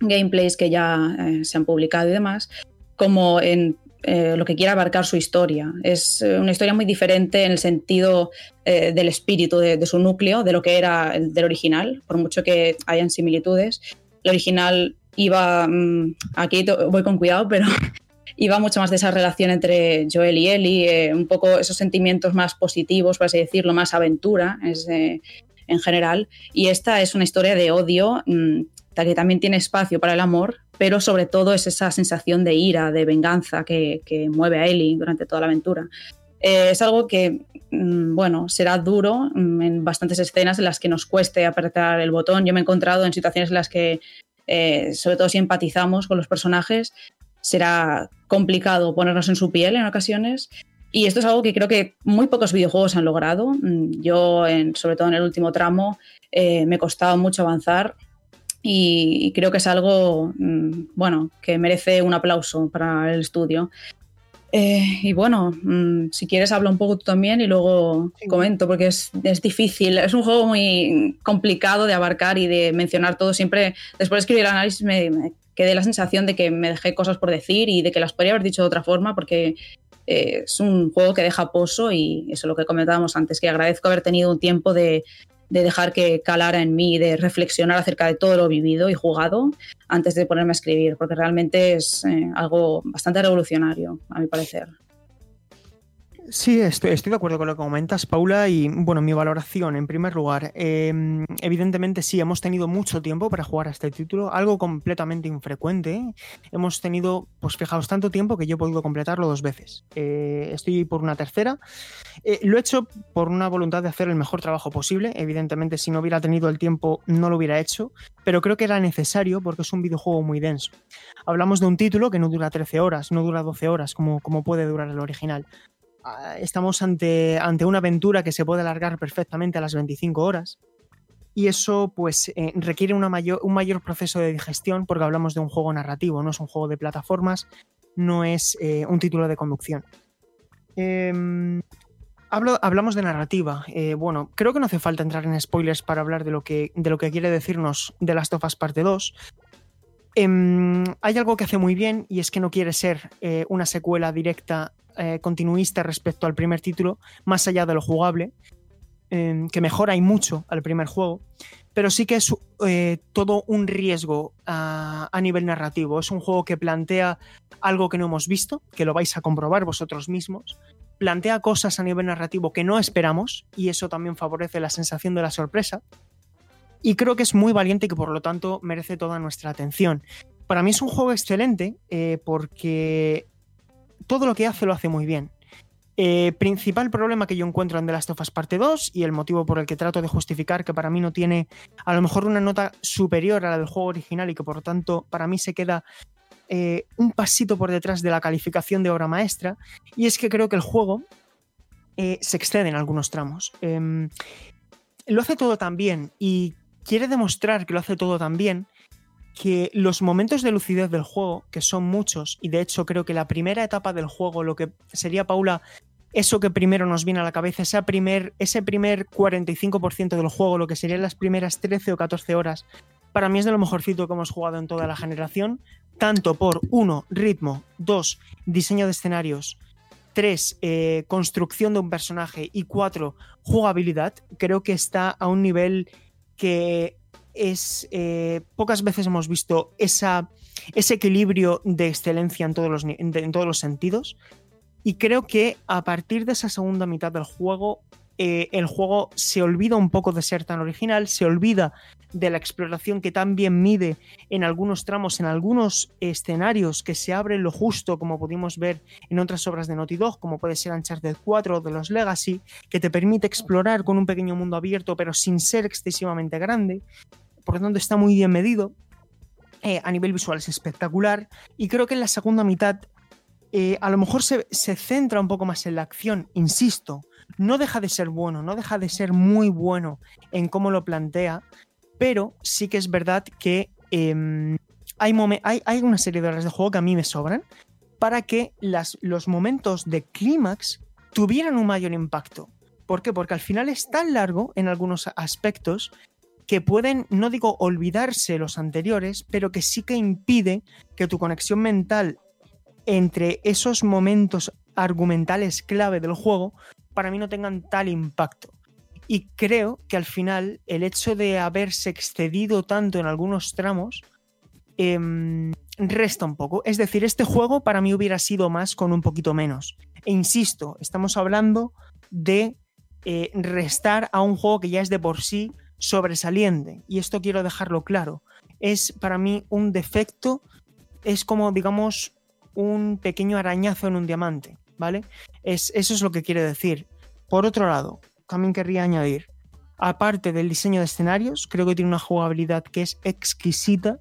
gameplays que ya eh, se han publicado y demás, como en lo que quiera abarcar su historia. Es una historia muy diferente en el sentido del espíritu de, de, su núcleo, de lo que era el del original, por mucho que hayan similitudes. El original iba, mmm, aquí voy con cuidado, pero iba mucho más de esa relación entre Joel y Ellie, eh, un poco esos sentimientos más positivos, por así decirlo, más aventura es, eh, en general. Y esta es una historia de odio mmm, que también tiene espacio para el amor, pero sobre todo es esa sensación de ira, de venganza que, mueve a Ellie durante toda la aventura. Eh, es algo que, mm, bueno, será duro mm, en bastantes escenas en las que nos cueste apretar el botón. Yo me he encontrado en situaciones en las que, sobre todo si empatizamos con los personajes, será complicado ponernos en su piel en ocasiones. Y esto es algo que creo que muy pocos videojuegos han logrado. Mm, yo, en, sobre todo en el último tramo, eh, me costaba mucho avanzar y, y, creo que es algo, mmm, bueno, que merece un aplauso para el estudio. Eh, y bueno, mmm, si quieres habla un poco tú también y luego sí. comento, porque es, es, difícil, es un juego muy complicado de abarcar y de mencionar todo. Siempre, después de escribir el análisis, me, me quedé la sensación de que me dejé cosas por decir y de que las podría haber dicho de otra forma, porque eh, es un juego que deja pozo y eso es lo que comentábamos antes, que agradezco haber tenido un tiempo de, de dejar que calara en mí, de reflexionar acerca de todo lo vivido y jugado antes de ponerme a escribir, porque realmente es eh, algo bastante revolucionario, a mi parecer. Sí, estoy, estoy, de acuerdo con lo que comentas, Paula, y bueno, mi valoración, en primer lugar, eh, evidentemente sí, hemos tenido mucho tiempo para jugar a este título, algo completamente infrecuente. Hemos tenido, pues fijaos, tanto tiempo que yo he podido completarlo dos veces. Eh, estoy por una tercera. Eh, lo he hecho por una voluntad de hacer el mejor trabajo posible. Evidentemente, si no hubiera tenido el tiempo, no lo hubiera hecho, pero creo que era necesario porque es un videojuego muy denso. Hablamos de un título que no dura 13 horas, no dura 12 horas, como, como puede durar el original estamos ante, ante, una aventura que se puede alargar perfectamente a las 25 horas. Y eso pues eh, requiere una mayor, un mayor proceso de digestión porque hablamos de un juego narrativo, no es un juego de plataformas, no es eh, un título de conducción. Eh, hablo, hablamos de narrativa. Eh, bueno, creo que no hace falta entrar en spoilers para hablar de lo que, de lo que quiere decirnos de Last of Us Parte 2. Eh, hay algo que hace muy bien y es que no quiere ser una secuela directa eh, continuista respecto al primer título, más allá de lo jugable. eh, que mejora y mucho al primer juego, pero sí que es eh, todo un riesgo a, a, nivel narrativo. Es un juego que plantea algo que no hemos visto, que lo vais a comprobar vosotros mismos. Plantea cosas a nivel narrativo que no esperamos y eso también favorece la sensación de la sorpresa. Y creo que es muy valiente y que por lo tanto merece toda nuestra atención. Para mí es un juego excelente eh, porque todo lo que hace lo hace muy bien. Eh, principal problema que yo encuentro en The Last of Us Parte 2 y el motivo por el que trato de justificar que para mí no tiene a lo mejor una nota superior a la del juego original y que por lo tanto para mí se queda eh, un pasito por detrás de la calificación de obra maestra y es que creo que el juego eh, se excede en algunos tramos. Em, lo hace todo tan bien y quiere demostrar que lo hace todo tan bien que los momentos de lucidez del juego, que son muchos, y de hecho creo que la primera etapa del juego, lo que sería Paula, eso que primero nos viene a la cabeza, ese primer, ese primer 45% del juego, lo que serían las primeras 13 o 14 horas, para mí es de lo mejorcito que hemos jugado en toda la generación, tanto por, uno, ritmo, dos, diseño de escenarios, tres, eh, construcción de un personaje y cuatro, jugabilidad, creo que está a un nivel que es eh, pocas veces hemos visto esa, ese equilibrio de excelencia en todos, los, en todos los sentidos. Y creo que a partir de esa segunda mitad del juego, eh, el juego se olvida un poco de ser tan original, se olvida de la exploración que tan bien mide en algunos tramos, en algunos escenarios que se abren lo justo, como pudimos ver en otras obras de Naughty Dog, como puede ser Uncharted 4 o de los Legacy, que te permite explorar con un pequeño mundo abierto, pero sin ser excesivamente grande por lo tanto está muy bien medido. Eh, a nivel visual es espectacular. Y creo que en la segunda mitad eh, a lo mejor se, se, centra un poco más en la acción, insisto. No deja de ser bueno, no deja de ser muy bueno en cómo lo plantea, pero sí que es verdad que eh, hay, hay, hay, una serie de horas de juego que a mí me sobran para que las, los momentos de clímax tuvieran un mayor impacto. ¿Por qué? Porque al final es tan largo en algunos aspectos que pueden, no digo olvidarse los anteriores, pero que sí que impide que tu conexión mental entre esos momentos argumentales clave del juego para mí no tengan tal impacto. Y creo que al final el hecho de haberse excedido tanto en algunos tramos eh, resta un poco. Es decir, este juego para mí hubiera sido más con un poquito menos. E insisto, estamos hablando de eh, restar a un juego que ya es de por sí sobresaliente, y esto quiero dejarlo claro, es para mí un defecto, es como, digamos, un pequeño arañazo en un diamante, ¿vale? Es, eso es lo que quiere decir. Por otro lado, también querría añadir, aparte del diseño de escenarios, creo que tiene una jugabilidad que es exquisita.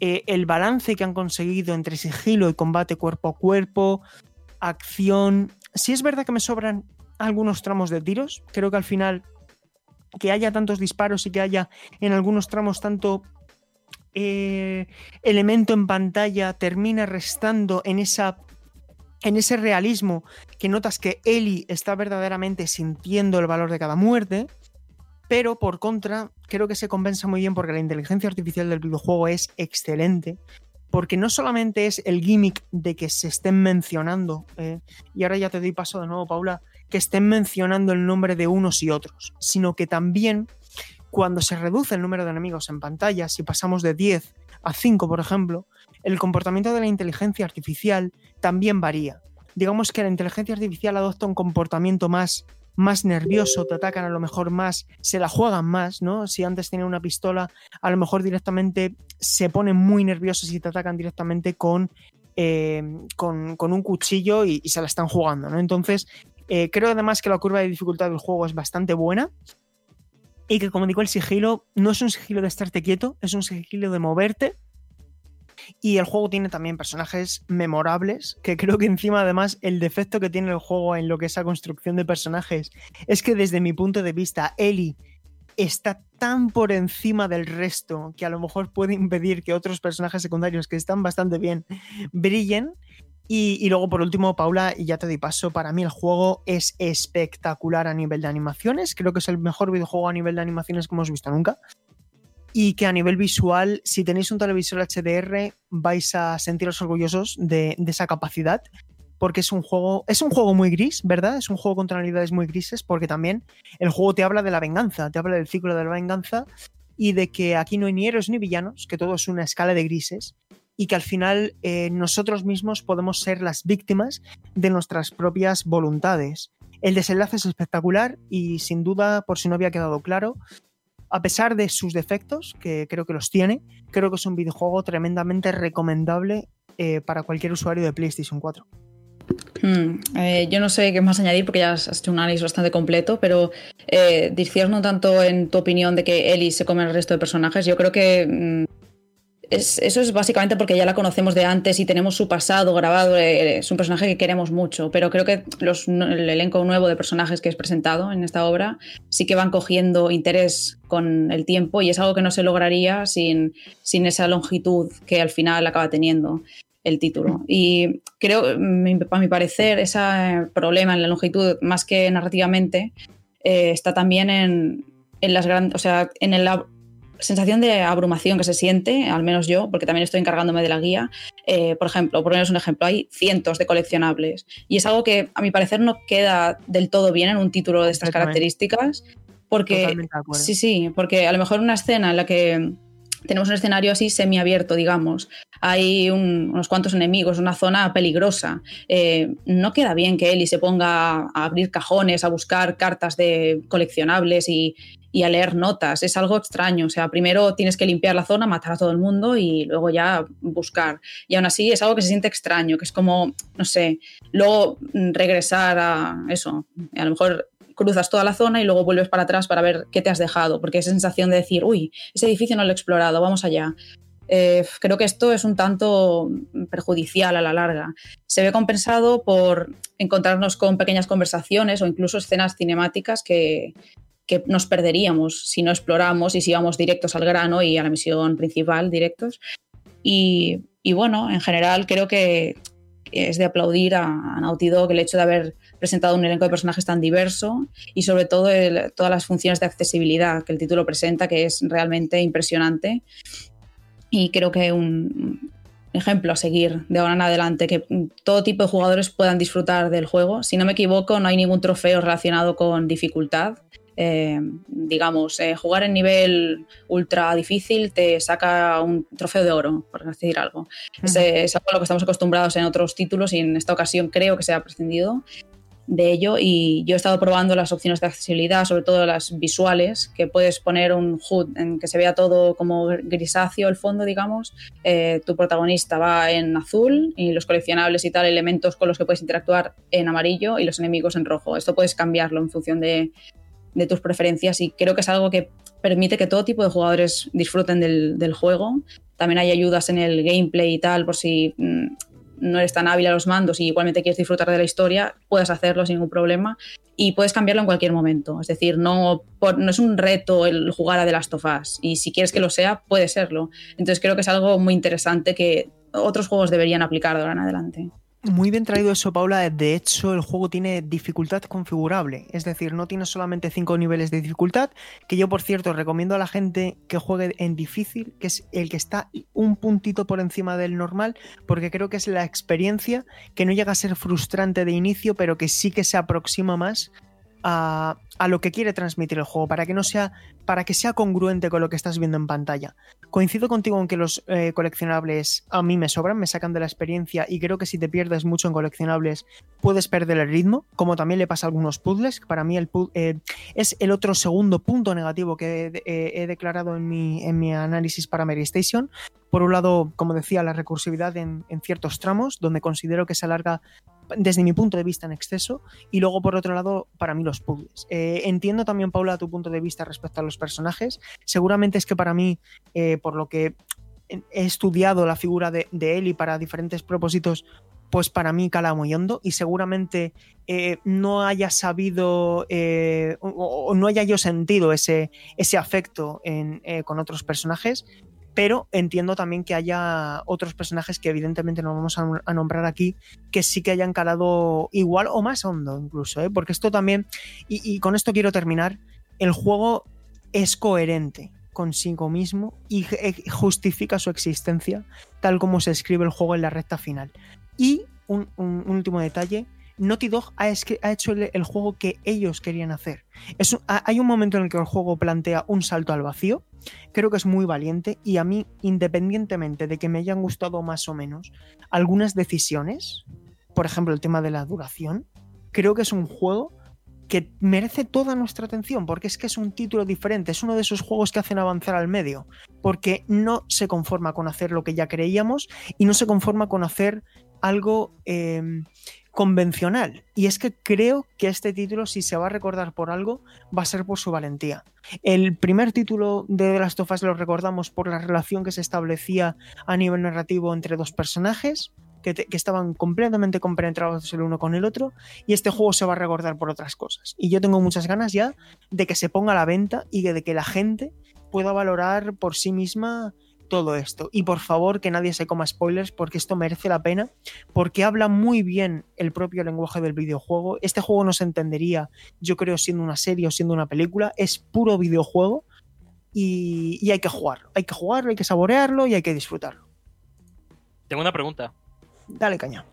Eh, el balance que han conseguido entre sigilo y combate cuerpo a cuerpo, acción. Si es verdad que me sobran algunos tramos de tiros, creo que al final que haya tantos disparos y que haya en algunos tramos tanto eh, elemento en pantalla termina restando en esa en ese realismo que notas que Ellie está verdaderamente sintiendo el valor de cada muerte, pero por contra creo que se compensa muy bien porque la inteligencia artificial del videojuego es excelente, porque no solamente es el gimmick de que se estén mencionando, eh, y ahora ya te doy paso de nuevo, Paula, que estén mencionando el nombre de unos y otros, sino que también cuando se reduce el número de enemigos en pantalla, si pasamos de 10 a 5, por ejemplo, el comportamiento de la inteligencia artificial también varía. Digamos que la inteligencia artificial adopta un comportamiento más, más nervioso, te atacan a lo mejor más, se la juegan más, ¿no? Si antes tenía una pistola, a lo mejor directamente se ponen muy nerviosos y te atacan directamente con, eh, con, con, un cuchillo y, y, se la están jugando, ¿no? Entonces, eh, creo además que la curva de dificultad del juego es bastante buena. Y que, como digo, el sigilo no es un sigilo de estarte quieto, es un sigilo de moverte. Y el juego tiene también personajes memorables, que creo que encima además el defecto que tiene el juego en lo que es la construcción de personajes es que desde mi punto de vista Ellie está tan por encima del resto que a lo mejor puede impedir que otros personajes secundarios que están bastante bien brillen. Y, y, luego, por último, Paula, y ya te doy paso, para mí el juego es espectacular a nivel de animaciones. Creo que es el mejor videojuego a nivel de animaciones que hemos visto nunca. Y que a nivel visual, si tenéis un televisor HDR, vais a sentiros orgullosos de, esa capacidad. porque es un juego, es un juego muy gris, ¿verdad? Es un juego con tonalidades muy grises, porque también el juego te habla de la venganza, te habla del ciclo de la venganza y de que aquí no hay ni héroes ni villanos, que todo es una escala de grises y que al final eh, nosotros mismos podemos ser las víctimas de nuestras propias voluntades. El desenlace es espectacular y sin duda, por si no había quedado claro, a pesar de sus defectos, que creo que los tiene, creo que es un videojuego tremendamente recomendable eh, para cualquier usuario de PlayStation 4. Hmm, eh, yo no sé qué más añadir porque ya has hecho un análisis bastante completo, pero eh, no tanto en tu opinión de que Ellie se come el resto de personajes. Yo creo que mm, eso es básicamente porque ya la conocemos de antes y tenemos su pasado grabado. Eh, es un personaje que queremos mucho, pero creo que el elenco nuevo de personajes que es presentado en esta obra sí que van cogiendo interés con el tiempo y es algo que no se lograría sin, sin esa longitud que al final acaba teniendo el título. Y creo, a mi parecer, ese problema en la longitud, más que narrativamente, eh, está también en, en las grandes, o sea, en el sensación de abrumación que se siente, al menos yo, porque también estoy encargándome de la guía. Eh, por ejemplo, por poneros un ejemplo, hay cientos de coleccionables y es algo que a mi parecer no queda del todo bien en un título de estas características. Porque, sí, sí, porque a lo mejor una escena en la que tenemos un escenario así semiabierto, digamos. Hay unos cuantos enemigos, una zona peligrosa. Eh, no queda bien que Eli se ponga a abrir cajones, a buscar cartas de coleccionables y, a leer notas. Es algo extraño. O sea, primero tienes que limpiar la zona, matar a todo el mundo y luego ya buscar. Y aún así es algo que se siente extraño, que es como, no sé, luego regresar a eso. A lo mejor cruzas toda la zona y luego vuelves para atrás para ver qué te has dejado, porque esa sensación de decir, uy, ese edificio no lo he explorado, vamos allá. Eh, creo que esto es un tanto perjudicial a la larga. Se ve compensado por encontrarnos con pequeñas conversaciones o incluso escenas cinemáticas que, nos perderíamos si no exploramos y si íbamos directos al grano y a la misión principal directos. Y, y bueno, en general creo que es de aplaudir a, Naughty Dog el hecho de haber presentado un elenco de personajes tan diverso y sobre todo todas las funciones de accesibilidad que el título presenta, que es realmente impresionante. Y creo que un ejemplo a seguir de ahora en adelante, que todo tipo de jugadores puedan disfrutar del juego. Si no me equivoco, no hay ningún trofeo relacionado con dificultad. Eh, digamos, eh, jugar en nivel ultra difícil te saca un trofeo de oro, por decir algo. es, algo a lo que estamos acostumbrados en otros títulos y en esta ocasión creo que se ha prescindido de ello y yo he estado probando las opciones de accesibilidad, sobre todo las visuales, que puedes poner un HUD en que se vea todo como grisáceo el fondo, digamos. Eh, tu protagonista va en azul y los coleccionables y tal, elementos con los que puedes interactuar en amarillo y los enemigos en rojo. Esto puedes cambiarlo en función de, de tus preferencias y creo que es algo que permite que todo tipo de jugadores disfruten del, juego. También hay ayudas en el gameplay y tal, por si mm, no eres tan hábil a los mandos y igualmente quieres disfrutar de la historia, puedes hacerlo sin ningún problema y puedes cambiarlo en cualquier momento. Es decir, no, no es un reto el jugar a The Last of Us y si quieres que lo sea, puede serlo. Entonces creo que es algo muy interesante que otros juegos deberían aplicar de ahora en adelante. Muy bien traído eso, Paula. De hecho, el juego tiene dificultad configurable. Es decir, no tiene solamente cinco niveles de dificultad, que yo, por cierto, recomiendo a la gente que juegue en difícil, que es el que está un puntito por encima del normal, porque creo que es la experiencia que no llega a ser frustrante de inicio, pero que sí que se aproxima más a, lo que quiere transmitir el juego, para que no sea, para que sea congruente con lo que estás viendo en pantalla. Coincido contigo en que los eh, coleccionables a mí me sobran, me sacan de la experiencia y creo que si te pierdes mucho en coleccionables puedes perder el ritmo, como también le pasa a algunos puzzles. Para mí el eh, es el otro segundo punto negativo que he, eh, declarado en mi, en mi análisis para Mary Station. Por un lado, como decía, la recursividad en, en ciertos tramos, donde considero que se alarga desde mi punto de vista en exceso y luego por otro lado para mí los puzzles. Eh, entiendo también Paula tu punto de vista respecto a los personajes. Seguramente es que para mí, eh, por lo que he estudiado la figura de, de Ellie para diferentes propósitos, pues para mí cala muy hondo y seguramente eh, no haya sabido o, no haya yo sentido ese, ese afecto con otros personajes, pero entiendo también que haya otros personajes que evidentemente no vamos a, nombrar aquí, que sí que hayan calado igual o más hondo incluso, ¿eh? porque esto también, y, con esto quiero terminar, el juego es coherente consigo mismo y eh, justifica su existencia tal como se escribe el juego en la recta final. Y un, último detalle. Naughty Dog ha, ha hecho el, juego que ellos querían hacer. Hay un momento en el que el juego plantea un salto al vacío. Creo que es muy valiente y a mí, independientemente de que me hayan gustado más o menos algunas decisiones, por ejemplo el tema de la duración, creo que es un juego que merece toda nuestra atención porque es que es un título diferente, es uno de esos juegos que hacen avanzar al medio, porque no se conforma con hacer lo que ya creíamos y no se conforma con hacer algo eh, convencional. Y es que creo que este título, si se va a recordar por algo, va a ser por su valentía. El primer título de The Last of Us lo recordamos por la relación que se establecía a nivel narrativo entre dos personajes. Que, que estaban completamente compenetrados el uno con el otro y este juego se va a recordar por otras cosas y yo tengo muchas ganas ya de que se ponga a la venta y de que la gente pueda valorar por sí misma todo esto. Y por favor, que nadie se coma spoilers, porque esto merece la pena, porque habla muy bien el propio lenguaje del videojuego. Este juego no se entendería, yo creo, siendo una serie o siendo una película. Es puro videojuego y, y hay que jugarlo. Hay que jugarlo, hay que saborearlo y hay que disfrutarlo. Tengo una pregunta. Dale caña.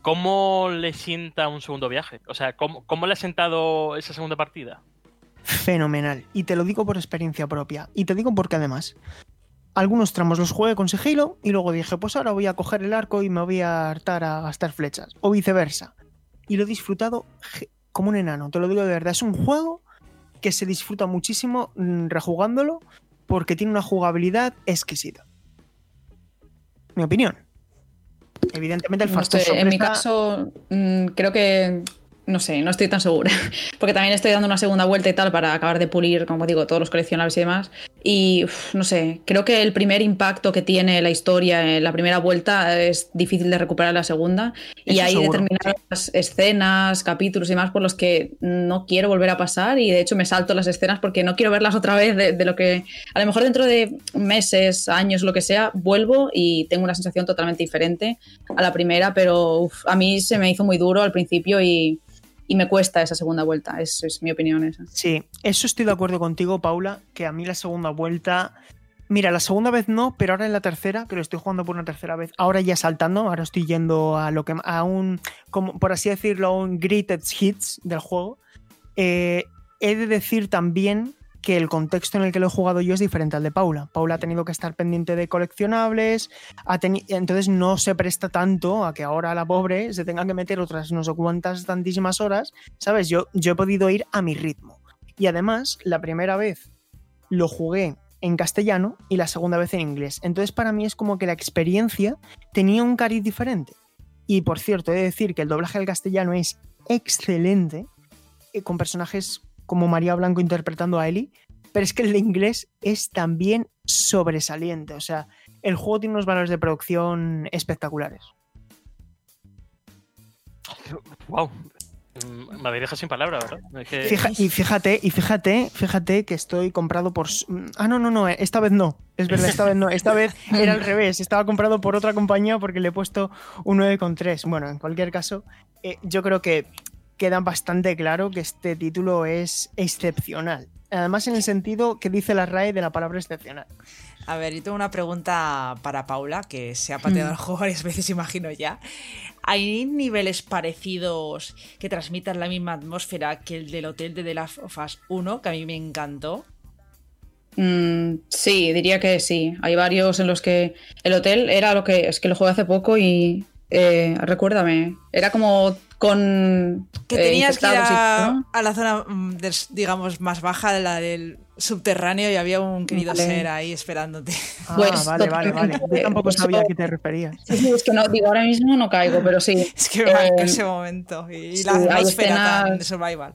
¿Cómo le sienta un segundo viaje? O sea, ¿cómo, cómo le ha sentado esa segunda partida? Fenomenal. Y te lo digo por experiencia propia. Y te digo porque además, algunos tramos los jugué con sigilo y luego dije, pues ahora voy a coger el arco y me voy a hartar a gastar flechas. O viceversa. Y lo he disfrutado como un enano, te lo digo de verdad. Es un juego que se disfruta muchísimo mm, rejugándolo porque tiene una jugabilidad exquisita. Mi opinión. Evidentemente el No en mi caso, mm, creo que. No sé, no estoy tan segura. Porque también estoy dando una segunda vuelta y tal para acabar de pulir, como digo, todos los coleccionables y demás. Y uf, no sé, creo que el primer impacto que tiene la historia en la primera vuelta es difícil de recuperar en la segunda. y Eso hay seguro, determinadas escenas, capítulos y demás por los que no quiero volver a pasar. Y de hecho me salto las escenas porque no quiero verlas otra vez de, de lo que. A lo mejor dentro de meses, años, lo que sea, vuelvo y tengo una sensación totalmente diferente a la primera, pero uf, a mí se me hizo muy duro al principio y, y me cuesta esa segunda vuelta. Es, es mi opinión. Sí, eso estoy de acuerdo contigo, Paula, que a mí la segunda vuelta... Mira, la segunda vez no, pero ahora en la tercera, que lo estoy jugando por una tercera vez, ahora ya saltando, ahora estoy yendo a lo que a un, como por así decirlo, a un greatest hits del juego. Eh, he de decir también que el contexto en el que lo he jugado yo es diferente al de Paula. Paula ha tenido que estar pendiente de coleccionables, ha entonces no se presta tanto a que ahora la pobre se tenga que meter otras no sé cuántas tantísimas horas, ¿sabes? Yo, yo he podido ir a mi ritmo. Y además, la primera vez lo jugué en castellano y la segunda vez en inglés. Entonces, para mí es como que la experiencia tenía un cariz diferente. Y por cierto, he de decir que el doblaje al castellano es excelente, eh, con personajes como María Blanco interpretando a Ellie, pero es que el de inglés es también sobresaliente. O sea, el juego tiene unos valores de producción espectaculares. Wow. Me dejado sin palabras, ¿verdad? Es que- Fija- y fíjate, y fíjate, fíjate que estoy comprado por. s- Ah, no, no, no, eh, esta vez no. Es verdad, esta vez no. Esta vez era al revés. Estaba comprado por otra compañía porque le he puesto un 9,3. Bueno, en cualquier caso, eh, yo creo que queda bastante claro que este título es excepcional. Además, en el sentido que dice la RAE de la palabra excepcional. A ver, yo tengo una pregunta para Paula, que se ha pateado el juego varias veces, imagino ya. ¿Hay niveles parecidos que transmitan la misma atmósfera que el del hotel de The Last of Us 1, que a mí me encantó? Mm, sí, diría que sí. Hay varios en los que el hotel era lo que es que lo jugué hace poco y eh, recuérdame, era como con Que eh, tenías que ir y- a, ¿no? a la zona, mm, digamos, más baja, la del subterráneo, y había un querido Vale. ser ahí esperándote. Ah, Pues, vale, vale, vale. totalmente. Yo tampoco sabía a qué te referías. Sí, sí, es que no, digo, ahora mismo no caigo, pero sí. Es que me Eh, ese momento. Y sí, la atmósfera escenas- de survival.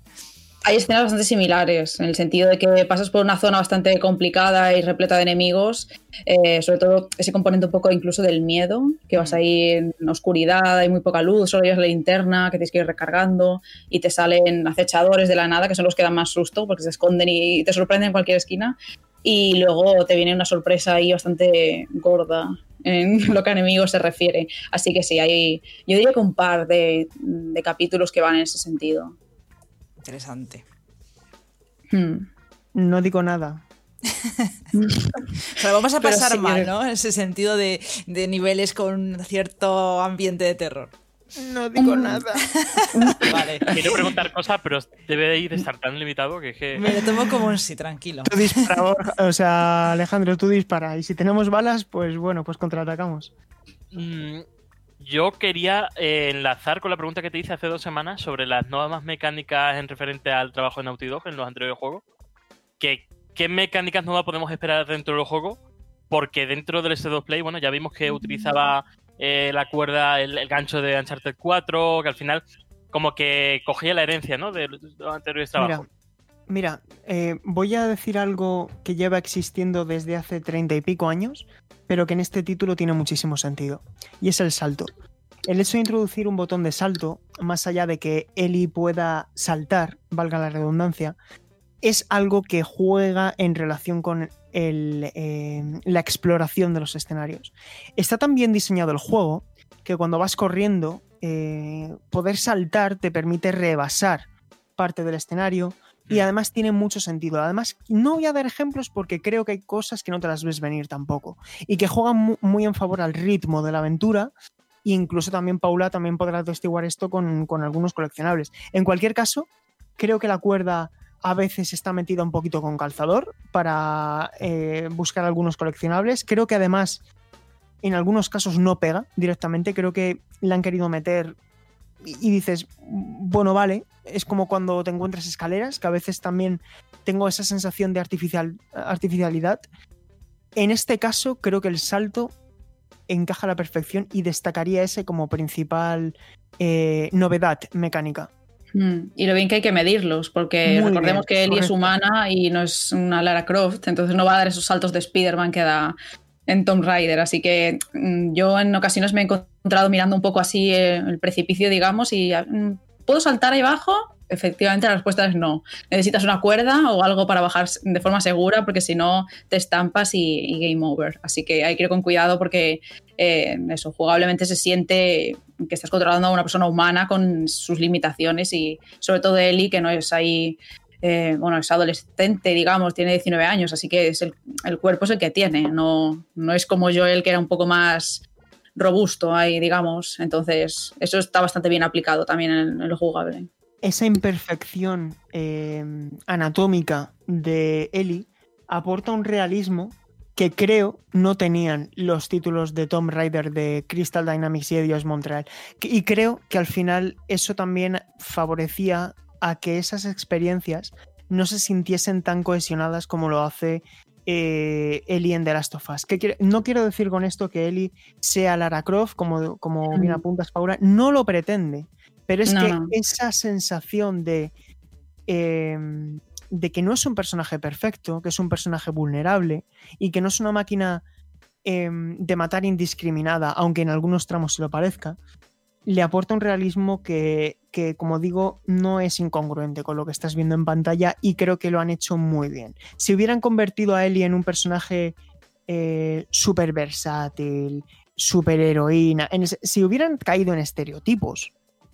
Hay escenas bastante similares, en el sentido de que pasas por una zona bastante complicada y repleta de enemigos, eh, sobre todo ese componente un poco incluso del miedo, que vas ahí en oscuridad, hay muy poca luz, solo llevas la linterna que tienes que ir recargando y te salen acechadores de la nada, que son los que dan más susto porque se esconden y te sorprenden en cualquier esquina. Y luego te viene una sorpresa ahí bastante gorda en lo que a enemigos se refiere. Así que sí, hay, yo diría que un par de, de capítulos que van en ese sentido. Interesante. Hmm. No digo nada. Pero vamos a pasar sí, mal, ¿no? En ese sentido de, de niveles con cierto ambiente de terror. No digo Mm. nada. Vale. Quiero preguntar cosas, pero debe de ir de estar tan limitado que es que. Me lo tomo como un sí, tranquilo. Tú dispara, o sea, Alejandro, tú dispara. Y si tenemos balas, pues bueno, pues contraatacamos. Mm, Yo quería eh, enlazar con la pregunta que te hice hace dos semanas sobre las nuevas mecánicas en referente al trabajo de Naughty Dog en los anteriores juegos. Que, ¿Qué mecánicas nuevas podemos esperar dentro del juego? Porque dentro del S2 Play, bueno, ya vimos que utilizaba eh, la cuerda, el, el gancho de Uncharted 4, que al final como que cogía la herencia, ¿no? De los anteriores trabajos. mira eh, voy a decir algo que lleva existiendo desde hace treinta y pico años, pero que en este título tiene muchísimo sentido. Y es el salto. El hecho de introducir un botón de salto, más allá de que Ellie pueda saltar, valga la redundancia, es algo que juega en relación con eh, la exploración de los escenarios. Está tan bien diseñado el juego que cuando vas corriendo, eh, poder saltar te permite rebasar parte del escenario y además tiene mucho sentido. Además, no voy a dar ejemplos porque creo que hay cosas que no te las ves venir tampoco y que juegan mu- muy en favor al ritmo de la aventura. E incluso también Paula también podrá atestiguar esto con, con algunos coleccionables. En cualquier caso, creo que la cuerda a veces está metida un poquito con calzador para eh, buscar algunos coleccionables. Creo que además en algunos casos no pega directamente. Creo que la han querido meter y, dices, bueno, vale. Es como cuando te encuentras escaleras, que a veces también tengo esa sensación de artificial, artificialidad. En este caso, creo que el salto encaja a la perfección y destacaría ese como principal eh, novedad mecánica. Mm, Y lo bien que hay que medirlos, porque Muy recordemos bien, que Ellie es humana y no es una Lara Croft, entonces no va a dar esos saltos de Spider-Man que da en Tomb Raider. Así que mm, yo en ocasiones me he encontrado mirando un poco así eh, el precipicio, digamos, y mm, ¿puedo saltar ahí abajo? Efectivamente, la respuesta es no. Necesitas una cuerda o algo para bajar de forma segura, porque si no te estampas y, game over. Así que hay que ir con cuidado porque eh, eso, jugablemente se siente que estás controlando a una persona humana con sus limitaciones y sobre todo Ellie, que no es ahí, eh, bueno, es adolescente, digamos, tiene 19 años, así que es el, cuerpo es el que tiene, no, no es como Joel, que era un poco más robusto ahí, digamos. Entonces, eso está bastante bien aplicado también en, lo jugable. esa imperfección eh, anatómica de Ellie aporta un realismo que creo no tenían los títulos de Tomb Raider de Crystal Dynamics y Eidos Montreal. Y creo que al final eso también favorecía a que esas experiencias no se sintiesen tan cohesionadas como lo hace eh, Ellie en The Last of Us. ¿Qué quiere- no quiero decir con esto que Ellie sea Lara Croft, como, como bien Mm. apuntas, Paula, no lo pretende. Pero es No, que no. esa sensación de, eh, de que no es un personaje perfecto, que es un personaje vulnerable y que no es una máquina eh, de matar indiscriminada, aunque en algunos tramos se lo parezca, le aporta un realismo que, que, como digo, no es incongruente con lo que estás viendo en pantalla y creo que lo han hecho muy bien. Si hubieran convertido a Ellie en un personaje eh, súper versátil, súper heroína, en si hubieran caído en estereotipos,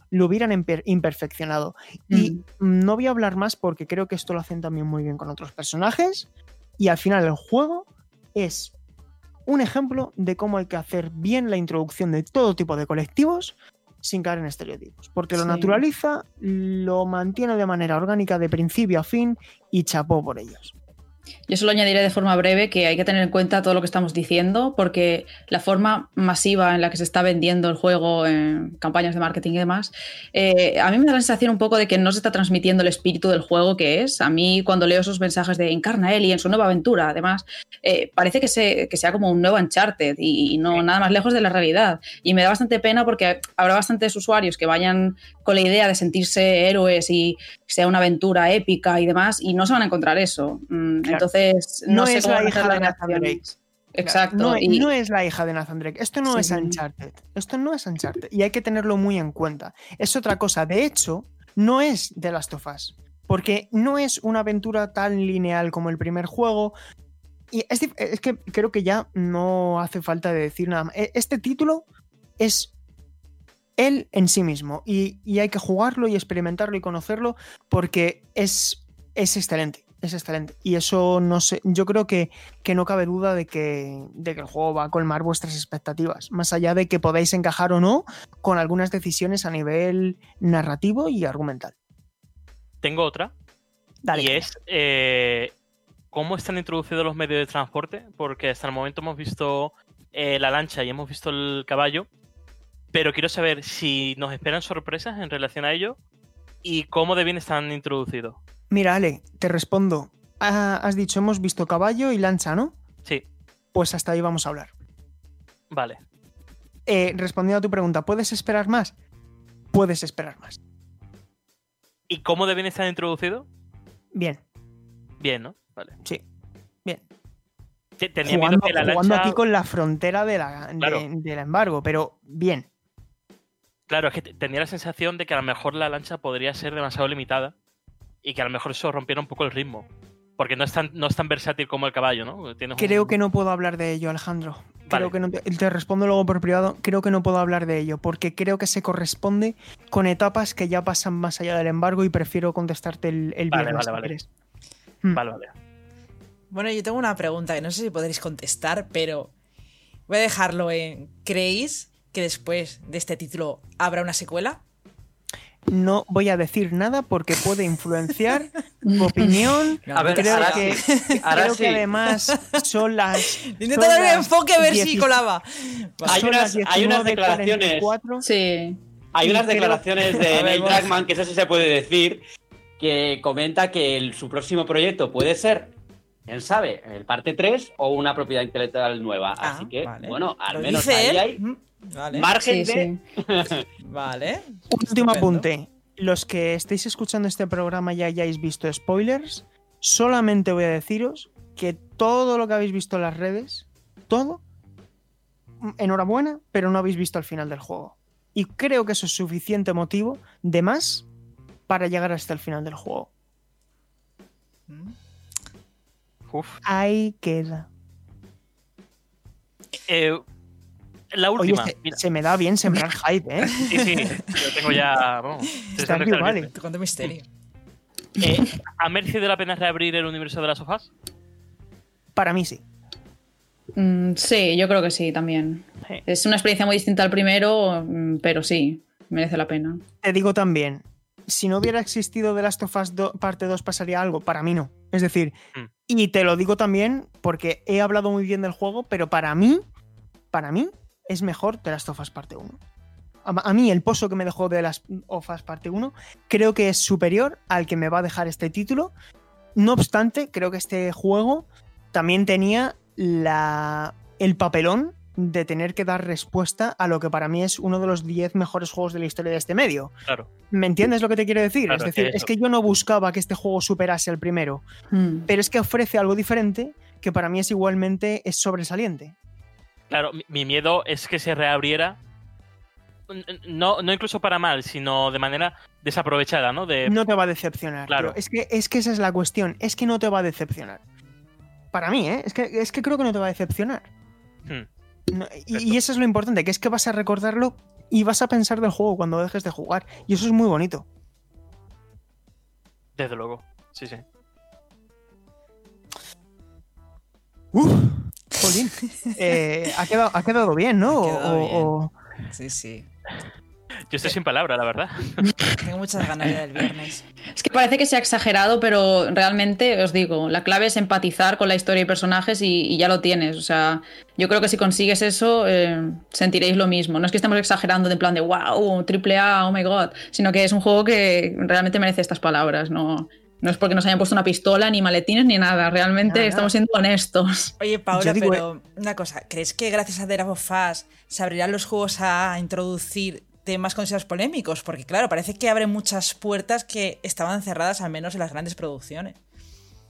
lo hubieran imper- imperfeccionado. Y no voy a hablar más porque creo que esto lo hacen también muy bien con otros personajes. Y al final el juego es un ejemplo de cómo hay que hacer bien la introducción de todo tipo de colectivos sin caer en estereotipos. Porque lo Sí. naturaliza, lo mantiene de manera orgánica de principio a fin y chapó por ellos. Yo solo añadiré de forma breve que hay que tener en cuenta todo lo que estamos diciendo, porque la forma masiva en la que se está vendiendo el juego en campañas de marketing y demás, eh, a mí me da la sensación un poco de que no se está transmitiendo el espíritu del juego que es. A mí, cuando leo esos mensajes de Encarna Ellie en su nueva aventura, además, eh, parece que, se, que sea como un nuevo Uncharted y, y no nada más lejos de la realidad. Y me da bastante pena porque habrá bastantes usuarios que vayan con la idea de sentirse héroes y sea una aventura épica y demás, y no se van a encontrar eso. Mm. Entonces, no, No sé es cómo la hija las de Nathan Drake. Exacto. No, y- no es la hija de Nathan Drake. Esto no Sí. es Uncharted. Esto no es Uncharted. Y hay que tenerlo muy en cuenta. Es otra cosa. De hecho, no es The Last of Us. Porque no es una aventura tan lineal como el primer juego. Y es, que creo que ya no hace falta de decir nada más. E- Este título es él en sí mismo. Y, y hay que jugarlo y experimentarlo y conocerlo porque es, es excelente. Es excelente. Y eso no sé, yo creo que, que no cabe duda de que, de que el juego va a colmar vuestras expectativas, más allá de que podáis encajar o no con algunas decisiones a nivel narrativo y argumental. Tengo otra. Dale. Y es eh, cómo están introducidos los medios de transporte, porque hasta el momento hemos visto eh, la lancha y hemos visto el caballo, pero quiero saber si nos esperan sorpresas en relación a ello y cómo de bien están introducidos. Mira, Ale, te respondo. Ah, has dicho, hemos visto caballo y lancha, ¿no? Sí, Pues hasta ahí vamos a hablar. vale. Eh, respondiendo a tu pregunta, ¿puedes esperar más? Puedes esperar más. ¿Y cómo de bien están introducidos? Bien, Bien, ¿no? Vale. sí. Bien. Te- Tenía miedo Jugando, que la jugando lancha... aquí con la frontera de la, de- Claro. del embargo, pero bien. Claro, es que te- tenía la sensación de que a lo mejor la lancha podría ser demasiado limitada y que a lo mejor eso rompiera un poco el ritmo. Porque no es tan, no es tan versátil como el caballo, ¿no? Tienes un- Creo que no puedo hablar de ello, Alejandro. Creo Vale. que no te, te respondo luego por privado. Creo que no puedo hablar de ello porque creo que se corresponde con etapas que ya pasan más allá del embargo y prefiero contestarte el, el Vale, viernes. vale, vale. quieres. Mm. Vale, vale. Bueno, yo tengo una pregunta que no sé si podréis contestar, pero voy a dejarlo en. ¿Creéis que después de este título habrá una secuela? No voy a decir nada porque puede influenciar tu opinión. A ver, creo ahora que, sí, ahora creo sí. que además son las. Intenta son dar un las enfoque a ver si 10 colaba. Hay unas- hay unas 19:44. declaraciones. Sí. Hay unas declaraciones de Neil. Druckmann, que eso sí se puede decir, que comenta que el- su próximo proyecto puede ser, quién sabe, el parte 3 o una propiedad intelectual nueva. Ah, Así que, vale. bueno, al Lo menos ahí él. hay Mm, Vale. margen Sí, de... sí. Vale. Último Estupendo. apunte. Los que estéis escuchando este programa ya hayáis visto spoilers, solamente voy a deciros que todo lo que habéis visto en las redes, todo, enhorabuena, pero no habéis visto el final del juego. Y creo que eso es suficiente motivo de más para llegar hasta el final del juego. Mm. Uf. Ahí queda. Eh, la Oye, última. se, me da bien sembrar hype, ¿eh? Sí, sí, lo tengo ya. Vamos, Está aquí, vale. cuento misterio. Eh, ¿Ha merecido la pena reabrir el universo de las sofás? Para mí sí. Mm, sí, yo creo que sí también. Sí. Es una experiencia muy distinta al primero, mm, pero sí, merece la pena. Te digo también, si no hubiera existido The Last of Us do- parte 2 pasaría algo, para mí no. Es decir, Mm. y te lo digo también porque he hablado muy bien del juego, pero para mí, para mí es mejor The Last of Us parte 1. A, a mí el pozo que me dejó The Last of Us parte 1 creo que es superior al que me va a dejar este título. No obstante, creo que este juego también tenía la, el papelón de tener que dar respuesta a lo que para mí es uno de los 10 mejores juegos de la historia de este medio. Claro. ¿Me entiendes lo que te quiero decir? Claro, es decir, que es que yo no buscaba que este juego superase al primero, Mm. pero es que ofrece algo diferente que para mí es igualmente es sobresaliente. Claro, mi, mi miedo es que se reabriera. No, no incluso para mal, sino de manera desaprovechada, ¿no? De, No te va a decepcionar. Claro. tío. Es, que, es que esa es la cuestión. Es que no te va a decepcionar. Para mí, ¿eh? Es que, es que creo que no te va a decepcionar. Hmm. No, y, y eso es lo importante, que es que vas a recordarlo y vas a pensar del juego cuando dejes de jugar. Y eso es muy bonito. Desde luego. Sí, sí. Uf, jolín. Eh, ha, quedado, ha quedado bien, ¿no? Ha quedado O- bien. o- Sí, sí. Yo estoy sin palabra, la verdad. Tengo muchas ganas ya del viernes. Es que parece que se ha exagerado, pero realmente, os digo, la clave es empatizar con la historia y personajes y, y ya lo tienes. O sea, yo creo que si consigues eso, eh, sentiréis lo mismo. No es que estemos exagerando de en plan de wow, triple A, oh my god, sino que es un juego que realmente merece estas palabras. No, no es porque nos hayan puesto una pistola, ni maletines, ni nada. Realmente Nada. estamos siendo honestos. Oye, Paula, digo, pero una cosa, ¿crees que gracias a The Last of Us se abrirán los juegos a introducir temas considerados polémicos? Porque claro, parece que abren muchas puertas que estaban cerradas al menos en las grandes producciones.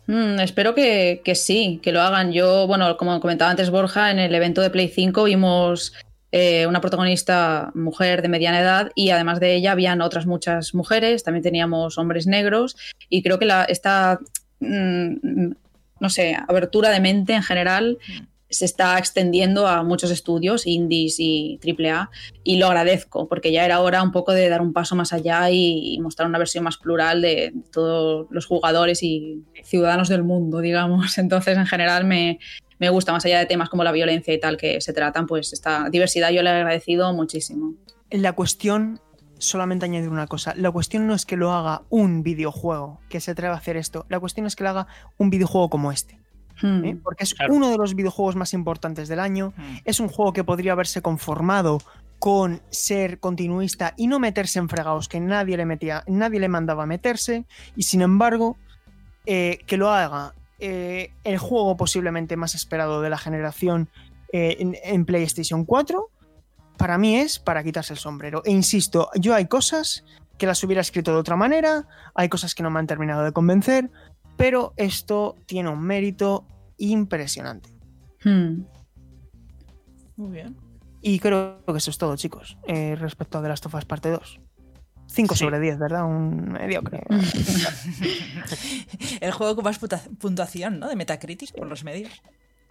Mm, espero que, que sí, que lo hagan. Yo, bueno, como comentaba antes Borja, en el evento de Play 5 vimos eh, una protagonista mujer de mediana edad y además de ella habían otras muchas mujeres, también teníamos hombres negros y creo que la, esta, mm, no sé, abertura de mente en general se está extendiendo a muchos estudios, indies y AAA, y lo agradezco, porque ya era hora un poco de dar un paso más allá y, mostrar una versión más plural de todos los jugadores y ciudadanos del mundo, digamos. Entonces, en general, me, me gusta, más allá de temas como la violencia y tal que se tratan, pues esta diversidad yo le he agradecido muchísimo. La cuestión solamente añadir una cosa. La cuestión no es que lo haga un videojuego que se atreva a hacer esto. La cuestión es que lo haga un videojuego como este. Hmm. ¿eh? Porque es uno de los videojuegos más importantes del año. Hmm. Es un juego que podría haberse conformado con ser continuista y no meterse en fregados que nadie le metía, nadie le mandaba a meterse. Y sin embargo, eh, que lo haga eh, el juego posiblemente más esperado de la generación eh, en, en PlayStation 4, para mí es para quitarse el sombrero. E insisto, yo hay cosas que las hubiera escrito de otra manera, hay cosas que no me han terminado de convencer, pero esto tiene un mérito impresionante. Hmm. Muy bien. Y creo que eso es todo, chicos, eh, respecto a The Last of Us Parte 2. 5 Sí. sobre 10, ¿verdad? Un mediocre. El juego con más puntuación, ¿no? De Metacritic por los medios.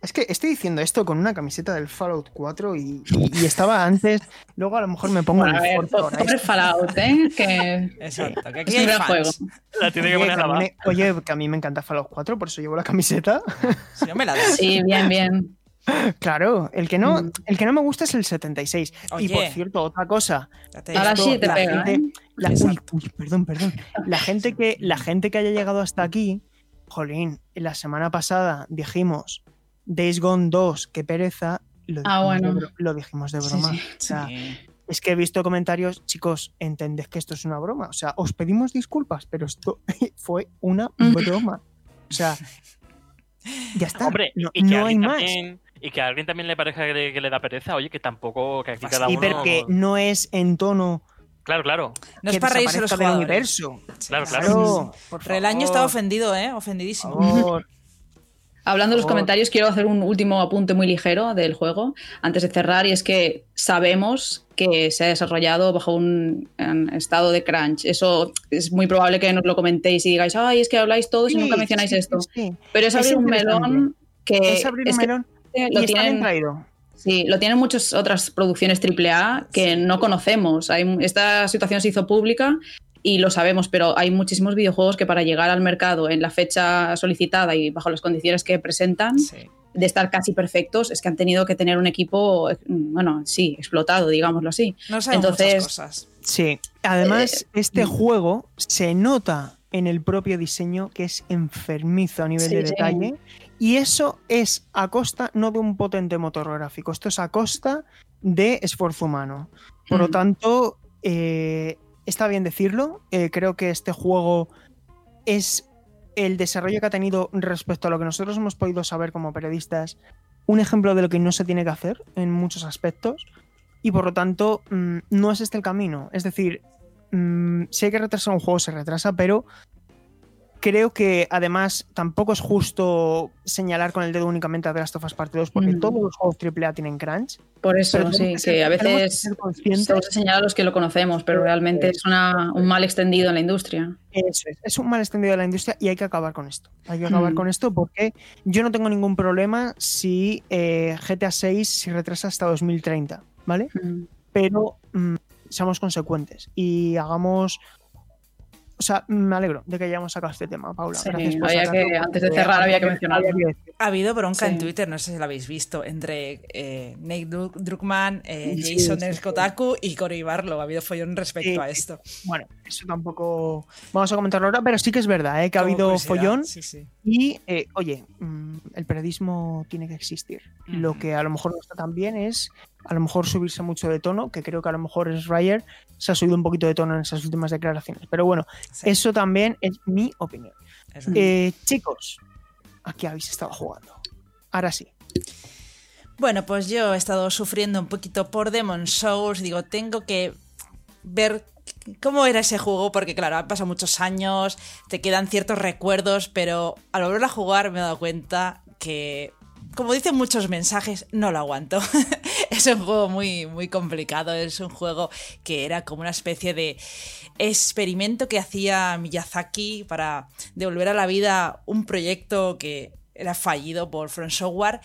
Es que estoy diciendo esto con una camiseta del Fallout 4 y, y- y estaba antes. Luego a lo mejor me pongo Bueno, a el ver, Forza pobre Fallout, ¿eh? Que Exacto. Que aquí es hay juego. La tiene que poner a a la oye, que a mí me encanta Fallout 4, por eso llevo la camiseta. Si no me la das. Sí, bien, bien. Claro, el que no, Mm. el que no me gusta es el 76. Y por Oye. cierto, otra cosa. Ahora sí te la pega, gente- ¿eh? La, uy, Exacto. uy, perdón, perdón. La gente, que, la gente que haya llegado hasta aquí, jolín, la semana pasada dijimos Days Gone 2, qué pereza. Lo dijimos, Ah, bueno. de, lo dijimos de broma. sí. O sea, Sí. es que he visto comentarios, chicos, entended que esto es una broma. O sea, os pedimos disculpas, pero esto fue una Mm. broma. O sea, ya está. Hombre, no y, que no hay más. Y que a alguien también le parezca que le, que le da pereza, oye, que tampoco, que aquí cada uno... pero que no es en tono Claro, claro, No es para reírse los del jugadores. universo. claro, claro. Claro, por Relaño estaba ofendido, ¿eh? Ofendidísimo. por favor. Hablando de los comentarios, quiero hacer un último apunte muy ligero del juego antes de cerrar, y es que sabemos que se ha desarrollado bajo un estado de crunch. Eso es muy probable que nos lo comentéis y digáis, ay, es que habláis todos y nunca mencionáis sí, esto. sí, sí. Pero es Es abrir un melón que Es abrir es un que lo y está bien tienen, traído. sí, lo tienen muchas otras producciones AAA que no conocemos. Hay, esta situación se hizo pública y lo sabemos, pero hay muchísimos videojuegos que para llegar al mercado en la fecha solicitada y bajo las condiciones que presentan, Sí. de estar casi perfectos, es que han tenido que tener un equipo, eh, bueno, sí, explotado, digámoslo así. No sabemos Entonces- muchas cosas. Sí. Además, este mm. juego se nota en el propio diseño que es enfermizo a nivel Sí, de sí. Y eso es a costa no de un potente motor gráfico, esto es a costa de esfuerzo humano. Por lo Mm. tanto, eh, está bien decirlo. eh, creo que este juego es el desarrollo que ha tenido respecto a lo que nosotros hemos podido saber como periodistas, un ejemplo de lo que no se tiene que hacer en muchos aspectos. Y por lo tanto, mm, no es este el camino. Es decir, mm, si hay que retrasar un juego, se retrasa, pero creo que además tampoco es justo señalar con el dedo únicamente a The Last of Us Part 2, porque Mm. todos los juegos AAA tienen crunch. Por eso, sí, que a veces ser conscientes- solo se señala a los que lo conocemos, pero realmente es una- un mal extendido en la industria. Eso es, es un mal extendido de la industria y hay que acabar con esto. Hay que acabar Mm. con esto porque yo no tengo ningún problema si eh, GTA 6 se retrasa hasta 2030, ¿vale? Mm. Pero mm, seamos consecuentes y hagamos... O sea, me alegro de que hayamos sacado este tema, Paula. Sí, Gracias por había que- antes de cerrar había que había mencionarlo. Ha habido bronca Sí. en Twitter, no sé si lo habéis visto, entre eh, Nate Dru- Druckmann, eh, Sí, Jason sí, del sí. Kotaku y Cory Barlow. Ha habido follón respecto Sí, a esto. Bueno, eso tampoco vamos a comentarlo ahora, pero sí que es verdad ¿eh? que ha Como habido follón Sí, sí. y, eh, oye, mm, el periodismo tiene que existir. Lo que a lo mejor no está tan bien es a lo mejor subirse mucho de tono, que creo que a lo mejor es Ryer se ha subido un poquito de tono en esas últimas declaraciones. Pero bueno, Sí, eso también es mi opinión. Eh, chicos, ¿a qué habéis estado jugando? Ahora sí. Bueno, pues yo he estado sufriendo un poquito por Demon Souls. Digo, tengo que ver cómo era ese juego, porque claro, han pasado muchos años, te quedan ciertos recuerdos, pero al volver a jugar me he dado cuenta que, como dicen muchos mensajes, no lo aguanto. es un juego muy, muy complicado, es un juego que era como una especie de experimento que hacía Miyazaki para devolver a la vida un proyecto que era fallido por Front Software.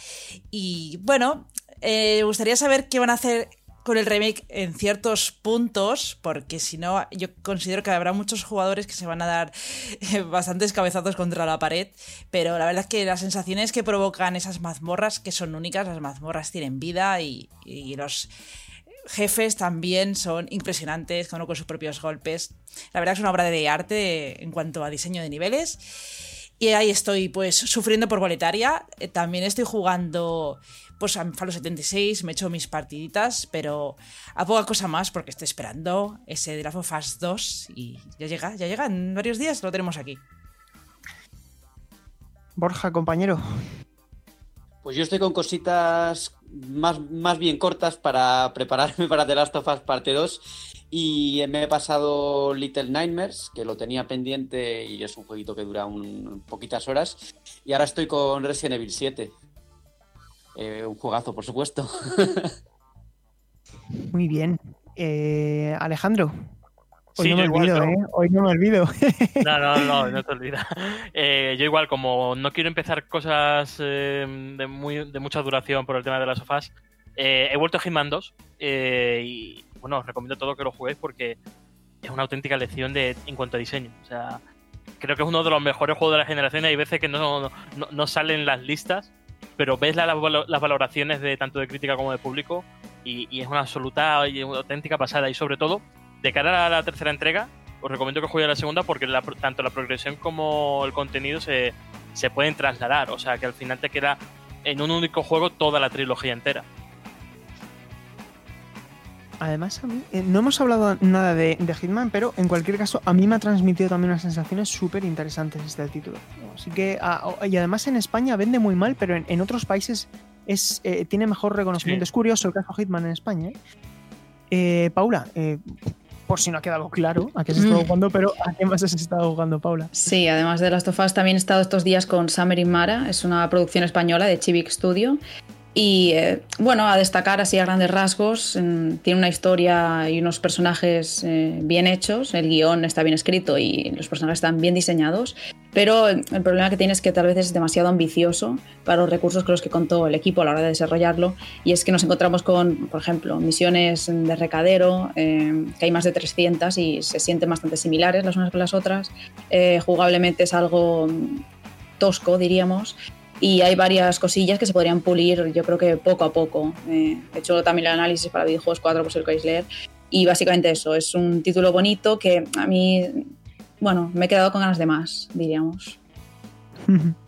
Y bueno, eh, me gustaría saber qué van a hacer con el remake en ciertos puntos, porque si no, yo considero que habrá muchos jugadores que se van a dar eh, bastantes cabezazos contra la pared, pero la verdad es que las sensaciones que provocan esas mazmorras, que son únicas, las mazmorras tienen vida y, los jefes también son impresionantes, con sus propios golpes. La verdad es una obra de arte en cuanto a diseño de niveles. Y ahí estoy, pues, sufriendo por boletaria. Eh, también estoy jugando pues a Falo 76, me he hecho mis partiditas, pero a poca cosa más porque estoy esperando ese de la Fast 2 y ya llega, ya llega, en varios días lo tenemos aquí. Borja, compañero. Pues yo estoy con cositas más, más bien cortas para prepararme para The Last of Us Parte 2 y me he pasado Little Nightmares, que lo tenía pendiente y es un jueguito que dura un, poquitas horas. Y ahora estoy con Resident Evil 7, eh, un juegazo, por supuesto. Muy bien. Eh, Alejandro. Hoy Sí, no me igual, olvido, ¿eh? Hoy no me olvido. No, no, no, no te olvides. Eh, yo igual, como no quiero empezar cosas eh, de, muy, de mucha duración por el tema de las sofás, eh, he vuelto a Hitman 2 eh, y bueno, os recomiendo a todos que lo juguéis porque es una auténtica lección de, en cuanto a diseño. O sea, creo que es uno de los mejores juegos de la generación. Hay veces que no, no, no salen las listas, pero ves la- la- las valoraciones de tanto de crítica como de público y, y es una absoluta y auténtica pasada. Y sobre todo, de cara a la tercera entrega, os recomiendo que jueguéis a la segunda porque la- tanto la progresión como el contenido se, se pueden trasladar. O sea, que al final te queda en un único juego toda la trilogía entera. Además, a mí, eh, no hemos hablado nada de, de Hitman, pero en cualquier caso, a mí me ha transmitido también unas sensaciones súper interesantes este título. Así que, ah, oh, y además en España vende muy mal, pero en, en otros países es, eh, tiene mejor reconocimiento. Sí. Es curioso el caso Hitman en España. ¿eh? Eh, Paula, eh, por si no ha quedado claro a qué has estado Mm. jugando, pero ¿a qué más has estado jugando, Paula? Sí, además de Last of Us, también he estado estos días con Summer in Mara, es una producción española de Chivik Studio. Y eh, bueno, a destacar así a grandes rasgos, tiene una historia y unos personajes eh, bien hechos, el guion está bien escrito y los personajes están bien diseñados, pero el problema que tiene es que tal vez es demasiado ambicioso para los recursos con los que contó el equipo a la hora de desarrollarlo y es que nos encontramos con, por ejemplo, misiones de recadero, eh, que hay más de 300 y se sienten bastante similares las unas con las otras, eh, jugablemente es algo tosco, diríamos. Y hay varias cosillas que se podrían pulir, yo creo que poco a poco. Eh, he hecho también el análisis para videojuegos 4, por si lo queréis leer. Y básicamente eso, es un título bonito que a mí, bueno, me he quedado con ganas de más, diríamos.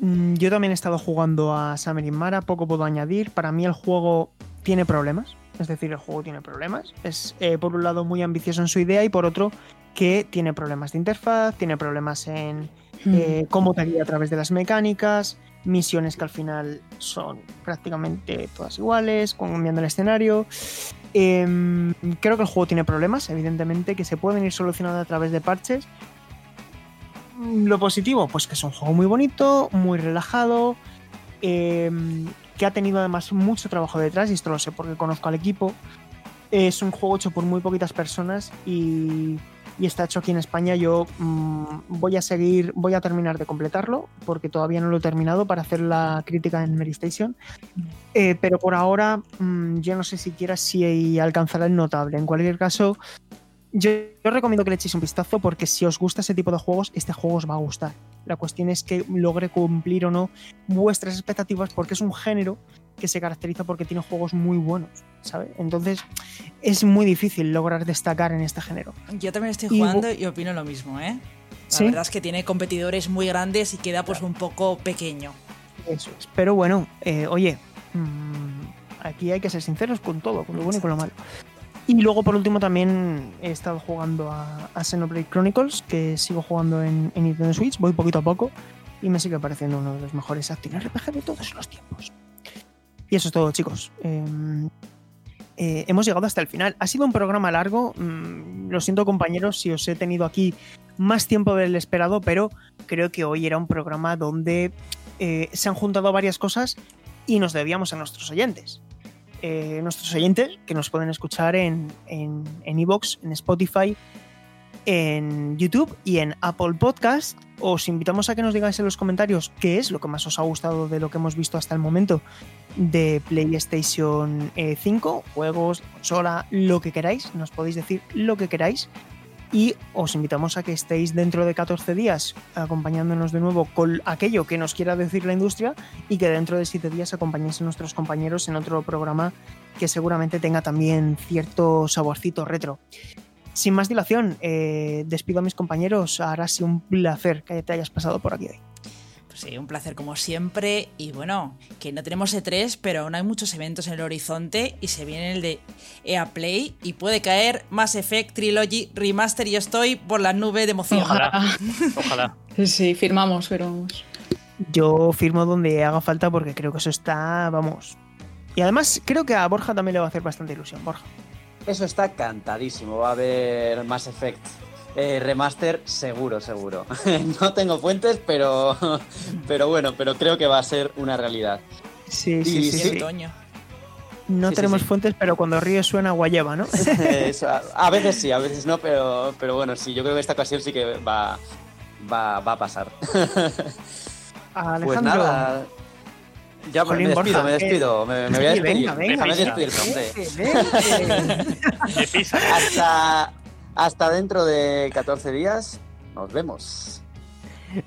Mm, Yo también he estado jugando a Summer in Mara, poco puedo añadir. Para mí el juego tiene problemas, es decir, el juego tiene problemas. Es eh, por un lado muy ambicioso en su idea y por otro que tiene problemas de interfaz, tiene problemas en eh, cómo te guía a través de las mecánicas, misiones que al final son prácticamente todas iguales, cambiando el escenario. Em, creo que el juego tiene problemas, evidentemente, que se pueden ir solucionando a través de parches. Mm, Lo positivo, pues que es un juego muy bonito, muy relajado, em, que ha tenido además mucho trabajo detrás, y esto lo sé porque conozco al equipo. Es un juego hecho por muy poquitas personas y, y está hecho aquí en España. Yo mm, voy a seguir, voy a terminar de completarlo porque todavía no lo he terminado para hacer la crítica en Mary Station. Eh, pero por ahora mm, yo no sé siquiera si alcanzará el notable. En cualquier caso, yo, yo recomiendo que le echéis un vistazo porque si os gusta ese tipo de juegos, este juego os va a gustar. La cuestión es que logre cumplir o no vuestras expectativas porque es un género que se caracteriza porque tiene juegos muy buenos, ¿sabes? Entonces es muy difícil lograr destacar en este género. Yo también estoy jugando y opino lo mismo, ¿eh? La ¿Sí? verdad es que tiene competidores muy grandes y queda pues un poco pequeño. Eso es. Pero bueno, eh, oye, mm, aquí hay que ser sinceros con todo, con lo bueno y con lo malo. Y luego, por último, también he estado jugando a, a Xenoblade Chronicles, que sigo jugando en, en Nintendo Switch, voy poquito a poco, y me sigue pareciendo uno de los mejores action RPG de todos los tiempos. Y eso es todo, chicos. Eh, eh, hemos llegado hasta el final. Ha sido un programa largo. mm, lo siento, compañeros, si os he tenido aquí más tiempo del esperado, pero creo que hoy era un programa donde eh, se han juntado varias cosas y nos debíamos a nuestros oyentes. Eh, nuestros oyentes que nos pueden escuchar en en, en, iVoox, en Spotify, en YouTube y en Apple Podcast. Os invitamos a que nos digáis en los comentarios qué es lo que más os ha gustado de lo que hemos visto hasta el momento de PlayStation 5, eh, juegos, consola, lo que queráis. Nos podéis decir lo que queráis. Y os invitamos a que estéis dentro de 14 días acompañándonos de nuevo con aquello que nos quiera decir la industria y que dentro de 7 días acompañéis a nuestros compañeros en otro programa que seguramente tenga también cierto saborcito retro. Sin más dilación, eh, despido a mis compañeros. Ahora sí un placer que te hayas pasado por aquí hoy. Sí, un placer como siempre. Y bueno, que no tenemos E3, pero aún hay muchos eventos en el horizonte y se viene el de EA Play y puede caer Mass Effect Trilogy Remaster y estoy por la nube de emoción. Ojalá. Ojalá. Sí, firmamos, firmamos. Yo firmo donde haga falta porque creo que eso está, vamos. Y además creo que a Borja también le va a hacer bastante ilusión. Borja. Eso está cantadísimo. Va a haber Mass Effect eh, remaster seguro, seguro. no tengo fuentes, pero, pero bueno, pero creo que va a ser una realidad. Sí, sí, sí. No tenemos fuentes, pero cuando ríe suena guayaba, ¿no? a, veces sí, a veces no, pero, pero bueno, sí, yo creo que esta ocasión sí que va, va, va a pasar. Alejandro, pues nada, ya me despido, me despido, me, voy a despedir. Venga, venga, despedir, hasta, hasta dentro de 14 días, nos vemos.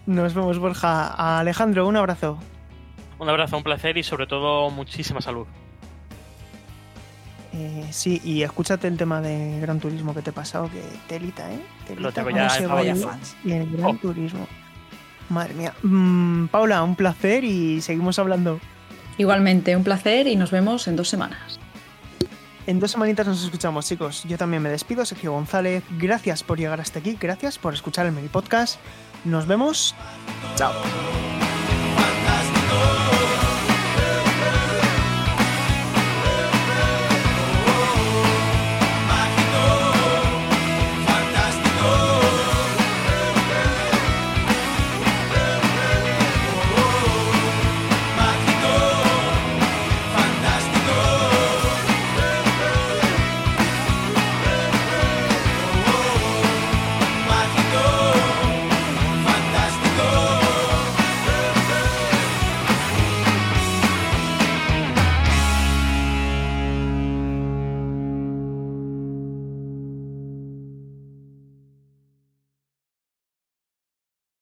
Nos vemos, Borja. Alejandro, un abrazo. Un abrazo, un placer y sobre todo muchísima salud. Eh, sí, y escúchate el tema de Gran Turismo que te he pasado, que telita, ¿eh? Telita, Lo tengo ya en fans. Y el Gran oh. Turismo. Madre mía. Mm, Paula, un placer y seguimos hablando. Igualmente, un placer y nos vemos en dos semanas. En dos semanitas nos escuchamos, chicos. Yo también me despido, Sergio González. Gracias por llegar hasta aquí, gracias por escuchar el Mini Podcast. Nos vemos. Chao.